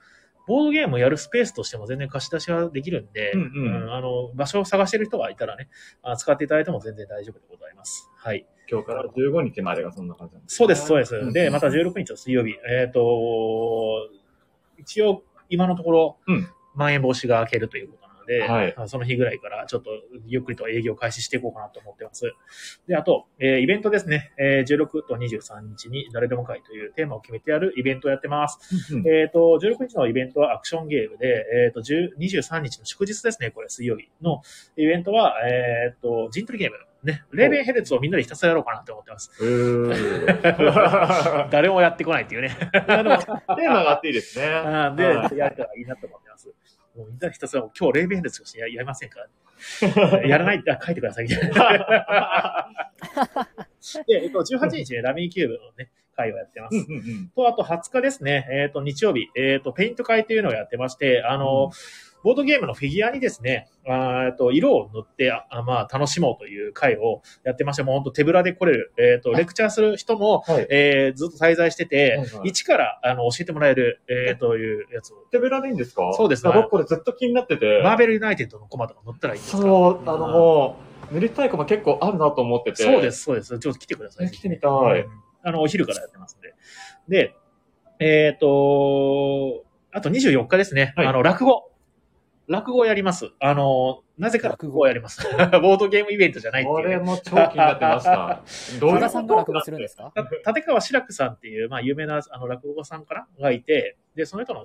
Speaker 1: ボードゲームをやるスペースとしても全然貸し出しはできるんで、
Speaker 2: うんうん
Speaker 1: あの、場所を探してる人がいたらね、あ使っていただいても全然大丈夫でございます。はい。
Speaker 2: 今日から15日までがそんな感じなんです
Speaker 1: そうです、そうです。
Speaker 2: ん
Speaker 1: で、また16日の水曜日、えっ、と、一応、今のところ、
Speaker 2: うん
Speaker 1: まん延防止が明けるというこで、
Speaker 2: はい
Speaker 1: あその日ぐらいからちょっとゆっくりと営業開始していこうかなと思ってます。で、あと、えーイベントですね、えー16と23日に誰でも会というテーマを決めてやるイベントをやってます。
Speaker 2: うん
Speaker 1: えっ、と、16日のイベントはアクションゲームで、えっ、と、10 23日の祝日ですね、これ水曜日のイベントは、えっ、と、陣取りゲーム。ね、レーベンヘルツをみんなでひたすらやろうかなと思ってます。誰もやってこないっていうね。
Speaker 2: いやでも、テーマがあっていいですね。
Speaker 1: で、
Speaker 2: はい
Speaker 1: やれたらいいなと思ってます。もうみんなでひたすら、今日レーベンヘルツとしてややりませんか やらないって、あ書いてください。みたいな。で、えっと、18日ね、ラミーキューブのね、会をやってます。
Speaker 2: うんうんうん。
Speaker 1: と、あと20日ですね、えっ、と、日曜日、えっ、と、ペイント会というのをやってまして、あの、ボードゲームのフィギュアにですね、あーえっと、色を塗って、ああまあ、楽しもうという会をやってまして、もう本当手ぶらで来れる、えっ、と、レクチャーする人も、
Speaker 2: はい。
Speaker 1: えーずっと滞在してて、
Speaker 2: はいはい
Speaker 1: 一から、あの、教えてもらえる、えーというやつを、
Speaker 2: 手ぶらでいいんですか？
Speaker 1: そうです
Speaker 2: 僕これずっと気になってて。
Speaker 1: マーベルユナイテッドのコマとか乗ったらいいんですか？
Speaker 2: そう、あのもう、塗りたい子も結構あるなと思ってて。
Speaker 1: そうで。す、そうです。ちょっと来てください。
Speaker 2: ね来てみたい
Speaker 1: うんあの、お昼からやってますんで。で、えっ、と、あと24日ですね。
Speaker 2: はい
Speaker 1: あの、落語。落語をやります。あの、なぜか落語。をやります。ボードゲームイベントじゃないっていう。ね、
Speaker 2: これも超気になってました。どう
Speaker 3: さんが落語するんですか？
Speaker 1: た立川志らくさんっていう、まあ、有名なあの落語家さんかながいて、で、その人の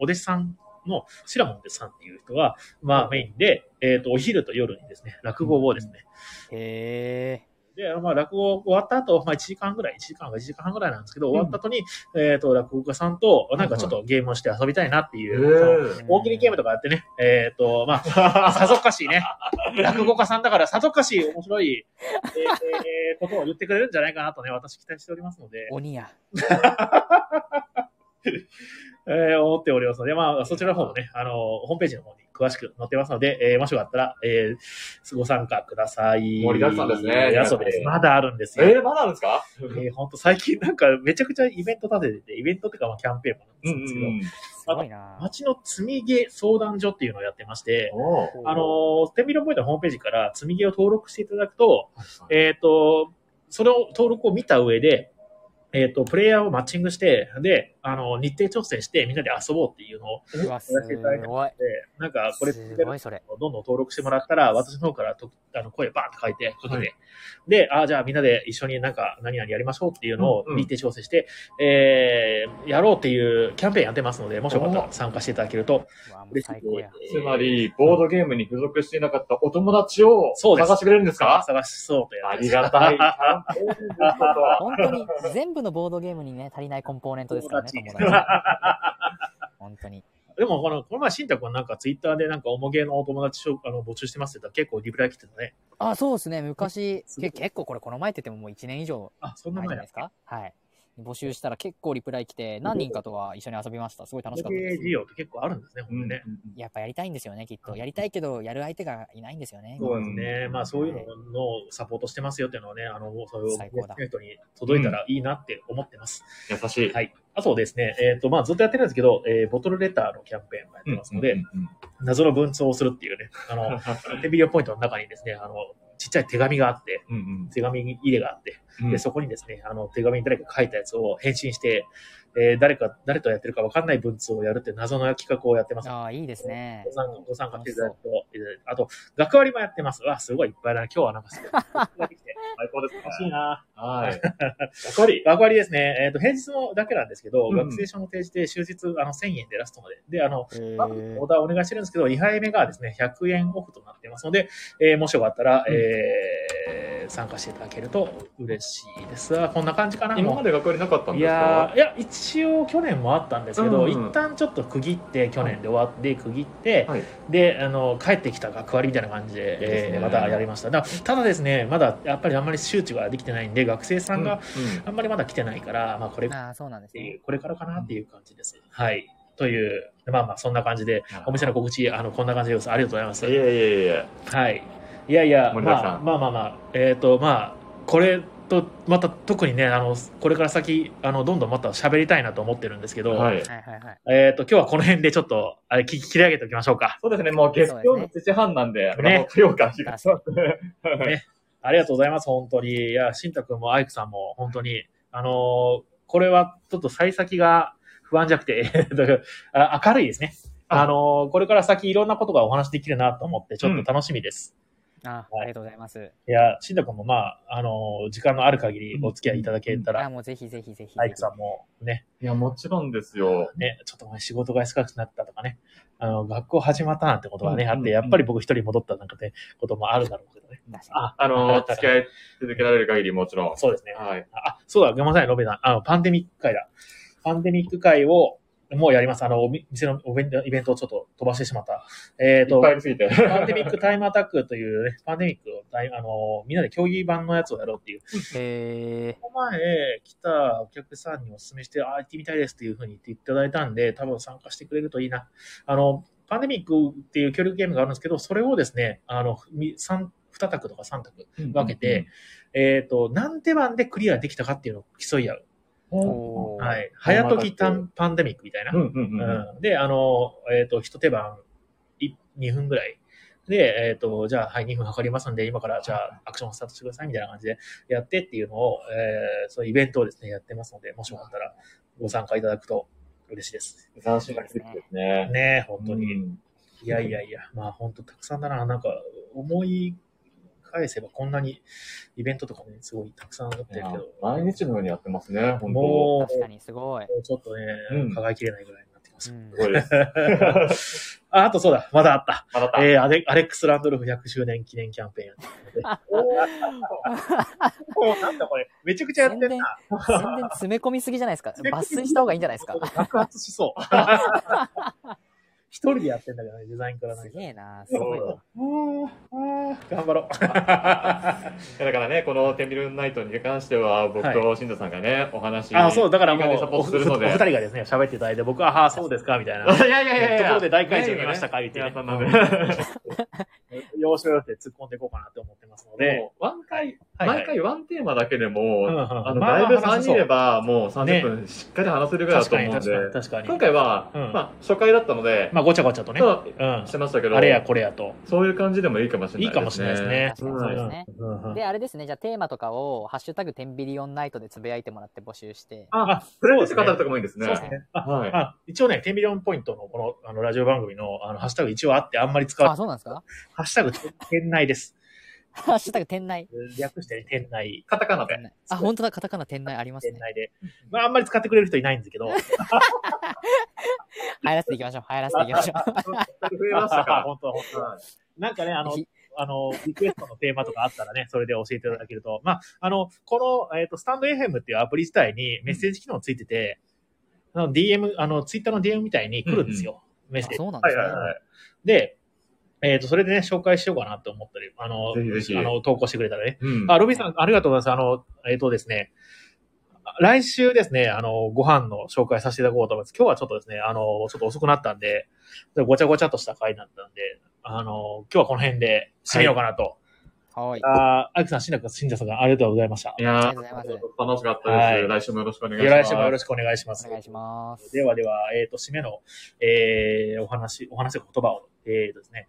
Speaker 1: お弟子さんのシラモンデさんっていう人が、まあ、メインで、えっ、と、お昼と夜にですね、落語をですね、
Speaker 3: へ
Speaker 1: で、まあ、落語終わった後、まあ、1時間ぐらい、1時間か1時間半ぐらいなんですけど、終わった後に、えっ、と、落語家さんと、なんかちょっとゲームをして遊びたいなっていう、その
Speaker 3: ー。
Speaker 1: 大喜利ゲームとかやってね、えっ、と、まあ、さぞかしね、落語家さんだからさぞかし面白い、えーことを言ってくれるんじゃないかなとね、私期待しておりますので、
Speaker 3: 鬼や。
Speaker 1: えー思っておりますので、まあ、そちらの方もね、あの、ホームページの方に詳しく載ってますので、えーもしよかったら、えーご参加ください。
Speaker 2: 盛りだくさんですね
Speaker 1: やそうです。まだあるんですよ。
Speaker 2: えー、まだあるんですか？
Speaker 1: えー、ほんと最近なんかめちゃくちゃイベント立ててて、イベントっていうかまあキャンペーンも
Speaker 2: う
Speaker 1: なんですけど、
Speaker 2: ん。
Speaker 3: すごいな。
Speaker 1: 街の積み毛相談所っていうのをやってまして、あのー、テンビロポイントのホームページから積み毛を登録していただくと、えっ、と、それを登録を見た上で、えっ、と、プレイヤーをマッチングして、で、あの、日程調整してみんなで遊ぼうっていうのをやらせていただいてなんか、これ、
Speaker 3: すごい、それ。
Speaker 1: どんどん登録してもらったら、私の方からとあの声バーって書いて、かけて、で、あじゃあみんなで一緒になんか何々やりましょうっていうのを
Speaker 2: うんうん。
Speaker 1: 日程調整して、えー、やろうっていうキャンペーンやってますので、もしよかったら参加していただけると嬉しい。
Speaker 2: つまり、ボードゲームに付属していなかったお友達を探してくれるんですか？
Speaker 1: 探しそうとや
Speaker 2: ありがたい。
Speaker 3: 本当に、全部のボードゲームにね、足りないコンポーネントですからね、友達。本当に。
Speaker 1: でも、この、この前、しんたくんなんかツイッターでなんか、おもげのお友達をあの募集してますって言ったら結構リプライ来てたね。
Speaker 3: あ、そうですね。昔、け結構これこの前って言ってももう1年以上
Speaker 1: あ、そんな
Speaker 3: いです。か？はい。募集したら結構リプライ来て、何人かとは一緒に遊びました。すごい楽しかったです。
Speaker 1: 事業って結構あるんですね、ほんとね。
Speaker 3: やっぱやりたいんですよね、きっと。やりたいけど、やる相手がいないんですよね。
Speaker 1: そうですね。まあ、そういうののサポートしてますよっていうのをね、あの、そういう人に届いたらいいなって思ってます。
Speaker 2: 優しい。
Speaker 1: はい。あとですね、えっ、と、まあ、ずっとやってるんですけど、えーボトルレターのキャンペーンもやってますので、
Speaker 2: うんうんうん
Speaker 1: 謎の文通をするっていうね、あの、テビリオポイントの中にですね、あの、ちっちゃい手紙があって、
Speaker 2: うんうん。
Speaker 1: 手紙入れがあって、
Speaker 2: うん。
Speaker 1: で、そこにですね、あの、手紙に誰か書いたやつを返信して、えー誰か、誰とやってるか分かんない文通をやるって謎の企画をやってます。
Speaker 3: ああ、いいですね
Speaker 1: ご。参加ご参加していただくと、えーあと、学割もやってます。わ、すごいいっぱいだな。今日はなんかすごい。
Speaker 2: 最高ですね
Speaker 1: 欲しいな。
Speaker 2: はい。やっぱり。
Speaker 1: 学割ですね。えっ、と、平日のだけなんですけど、
Speaker 2: うん
Speaker 1: 学生証の提示で終日、あの、1000円でラストまで。で、あの、オーダーお願いしてるんですけど、2杯目がですね、100円オフとなっていますので、えーもしよかったら、
Speaker 2: うん
Speaker 1: えー参加していただけると嬉しいです。あこんな感じかな。
Speaker 2: 今まで学割なかったん
Speaker 1: い
Speaker 2: ですか？
Speaker 1: いや、一応去年もあったんですけど、
Speaker 2: うん
Speaker 1: 一旦ちょっと区切って、去年で終わって区切って、
Speaker 2: はい。
Speaker 1: で、あの、帰ってきた学割みたいな感じで、
Speaker 2: いいですね
Speaker 1: えーまたやりました。だただですね、まだやっぱりあんまり周知ができてないんで、学生さんがあんまりまだ来てないから、まあこれ
Speaker 3: ああ、そうなんですね。
Speaker 1: これからかなっていう感じです。はい。という、まあまあそんな感じで、お店の告知、あの、こんな感じです。ありがとうございます。
Speaker 2: いやいやいや
Speaker 1: はい。いやいや、
Speaker 2: 森田さん
Speaker 1: まあ、まあまあまあ、えっ、と、まあ、これと、また特にね、あの、これから先、あの、どんどんまた喋りたいなと思ってるんですけど、
Speaker 2: はい。
Speaker 3: はいはいはい。
Speaker 1: えっ、と、今日はこの辺でちょっと、あれ、切切り上げておきましょうか。
Speaker 2: そうですね、もう月曜の7時半なんで、
Speaker 1: ね
Speaker 2: 火曜か
Speaker 1: ねありがとうございます、本当に。いや、しんたくんもアイクさんも、本当に、あのーこれはちょっと幸先が不安じゃなくて、あ明るいですね。あのーこれから先いろんなことがお話できるなと思って、ちょっと楽しみです。
Speaker 3: あありがとうございます。
Speaker 1: いや、しんたくんもまあ、あのー時間のある限りお付き合いいただけた
Speaker 3: あ
Speaker 1: ら、
Speaker 3: もうぜひぜひぜひ。
Speaker 1: アイクさんもね、
Speaker 2: いや、もちろんですよ。
Speaker 1: ね、ちょっと前仕事が忙しくなったとかね、あの、学校始まったなんてことがね、
Speaker 2: うん
Speaker 1: あって、やっぱり僕一人戻ったなんかね、こともあるだろうけどね。あ、
Speaker 2: あの、付き合い続けられる限りもちろん。
Speaker 1: そうですね。
Speaker 2: はい。
Speaker 1: あ、そうだ、ごめんなさい、ロベさん。あの、パンデミック会だ。パンデミック会を、もうやります。あの、お店のお弁イベントをちょっと飛ばしてしまった。えっ、
Speaker 2: いっ
Speaker 1: と。パンデミックタイムアタックというね、パンデミックをタイ、あの、みんなで競技版のやつをやろうっていう。
Speaker 3: え。
Speaker 1: この前来たお客さんにお勧めして、あ、行ってみたいですっていうふうに言っていただいたんで、多分参加してくれるといいな。あの、パンデミックっていう協力ゲームがあるんですけど、それをですね、あの、み三2択とか3択分けて、えっ、と、何手番でクリアできたかっていうのを競い合う。はい。早時タンパンデミックみたいな。で、あの、えっ、と、一手番、い2分ぐらい。で、えっ、と、じゃあ、はい、2分測りますんで、今から、じゃあ、アクションスタートしてください、みたいな感じでやってっていうのを、えー、そういうイベントをですね、やってますので、もしよかったら、ご参加いただくと嬉しいです。
Speaker 2: 斬新な季節ですね。
Speaker 1: ねえ、本当に。
Speaker 2: うん
Speaker 1: いやいやいや、まあ、本当たくさんだな。なんか、思い返せば、こんなにイベントとかね、すごいたくさんやってるけど、
Speaker 2: 毎日のようにやってますね、本当
Speaker 1: もう、
Speaker 3: 確かにすごい。
Speaker 1: ちょっとね、
Speaker 2: うん
Speaker 1: 輝ききれないぐらいになってきます。
Speaker 3: うん
Speaker 2: すごいです。
Speaker 1: あ、あとそうだ、まだあった。
Speaker 2: また、
Speaker 1: えーアレ、アレックス・ランドルフ100周年記念キャンペーンやってるので。なんだこれ、めちゃくちゃやってんな。、
Speaker 3: 宣伝詰め込みすぎじゃないですか。抜粋した方がいいんじゃないですか。
Speaker 1: 爆発しそう。一人でやってんだけどね、デザインから
Speaker 3: す
Speaker 1: 何か。
Speaker 3: げえな。すごいな。
Speaker 1: うんうん頑張ろう。
Speaker 2: だからね、このテンビルナイトに関しては、僕と新田さんがね、お話
Speaker 1: あ、そう、だからもう、お二人がですね、喋っていただいて、僕は、ああ、そうですか、みたいな。
Speaker 2: いやいやいやいや。
Speaker 1: ところで大会場見ましたか言ってね
Speaker 2: 皆さんなんで。
Speaker 1: 要所要所で突っ込んでいこうかなって思ってますので、
Speaker 2: もうワン回、毎回ワンテーマだけでも、あの、
Speaker 1: まあ
Speaker 2: だいぶ
Speaker 1: 話せそう
Speaker 2: 3人いれば、もう30分しっかり話せるぐらいだと思うんで、
Speaker 1: 確かに確かに確か
Speaker 2: 今
Speaker 1: に。
Speaker 2: 回は、
Speaker 1: うん
Speaker 2: まあ、初回だったので、
Speaker 1: まあ、ごちゃごちゃとね。
Speaker 2: そう
Speaker 1: うん
Speaker 2: してましたけど、
Speaker 1: あれやこれやと。
Speaker 2: そういう感じでもいいかもしれない
Speaker 1: いいかもしれないですね。
Speaker 3: そうですね。で、あれですね、じゃあテーマとかを、ハッシュタグテンビリオンナイトでつぶやいてもらって募集して、
Speaker 2: あ、プレゼント語るとかもいいですね。
Speaker 1: そうですね。あ
Speaker 2: はい
Speaker 1: あ一応ね、テンビリオンポイントのこのあのラジオ番組のあのハッシュタグ一応あってあんまり使わ
Speaker 3: あ、そうなんですか？
Speaker 1: ハッシュタグ店内です。
Speaker 3: ハッシュタグ店内。
Speaker 1: 略してね、店内。
Speaker 2: カタカナで。
Speaker 3: あ、本当だ、カタカナ店内ありますね。
Speaker 1: 店内で。まあ、あんまり使ってくれる人いないんですけど。
Speaker 3: 入らせていきましょう。入らせていきましょう。
Speaker 2: 増えましたか
Speaker 1: 本当 本当
Speaker 2: はい
Speaker 1: なんかね、あの
Speaker 3: ひ、
Speaker 1: あの、リクエストのテーマとかあったらね、それで教えていただけると。まあ、あの、この、えっ、と、スタンド FM っていうアプリ自体にメッセージ機能ついてて、あの DM、あの、ツイッターの DM みたいに来るんですよ。メッセー
Speaker 3: あ
Speaker 1: ジ。
Speaker 3: そうなんですね。
Speaker 2: はいはいはい。
Speaker 1: で、えっ、と、それでね、紹介しようかなと思ったり、あの、
Speaker 2: ぜひぜひ
Speaker 1: あの、投稿してくれたらね。
Speaker 2: うん
Speaker 1: あ、ロビンさん、ありがとうございます。あの、えっ、とですね、来週ですね、あの、ご飯の紹介させていただこうと思います。今日はちょっとですね、あの、ちょっと遅くなったんで、ごちゃごちゃとした回になったんで、あの、今日はこの辺で締めようかなと。
Speaker 3: はい。
Speaker 1: あー、アイクさん、新田新田さんがありがとうございました。
Speaker 2: いやー
Speaker 3: ありがとうございます
Speaker 2: 楽しかったです。
Speaker 1: はい
Speaker 2: 来週もよろしくお願いします。
Speaker 1: 来週もよろしくお願いします。
Speaker 3: お願いします。
Speaker 1: ではでは、えっ、と、締めの、えー、お話、お話の言葉を、えーとですね。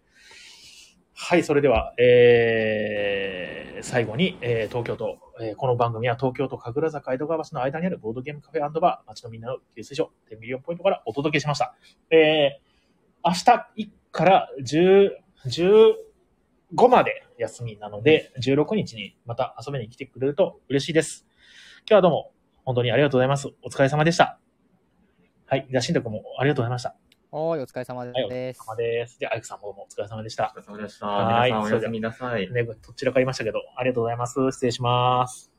Speaker 1: はい、それでは、えー、最後に、えー、東京都、えーこの番組は東京都神楽坂江戸川橋の間にあるボードゲームカフェバー、街のみんなの給水所、10ミリオンポイントからお届けしました。えー、明日から10、15まで休みなので、16日にまた遊びに来てくれると嬉しいです。今日はどうも、本当にありがとうございます。お疲れ様でした。はい。じゃあ、しんたくもありがとうございました。
Speaker 3: はい、お疲れ様
Speaker 1: はい、お疲れ
Speaker 3: です。
Speaker 1: 様です。じゃあ、アイクさんもどうもお疲れ様でした
Speaker 2: お。疲れ様でした。
Speaker 1: はい
Speaker 2: 皆さんおやすみなさい。
Speaker 1: ね、どちらかりましたけど、ありがとうございます。失礼します。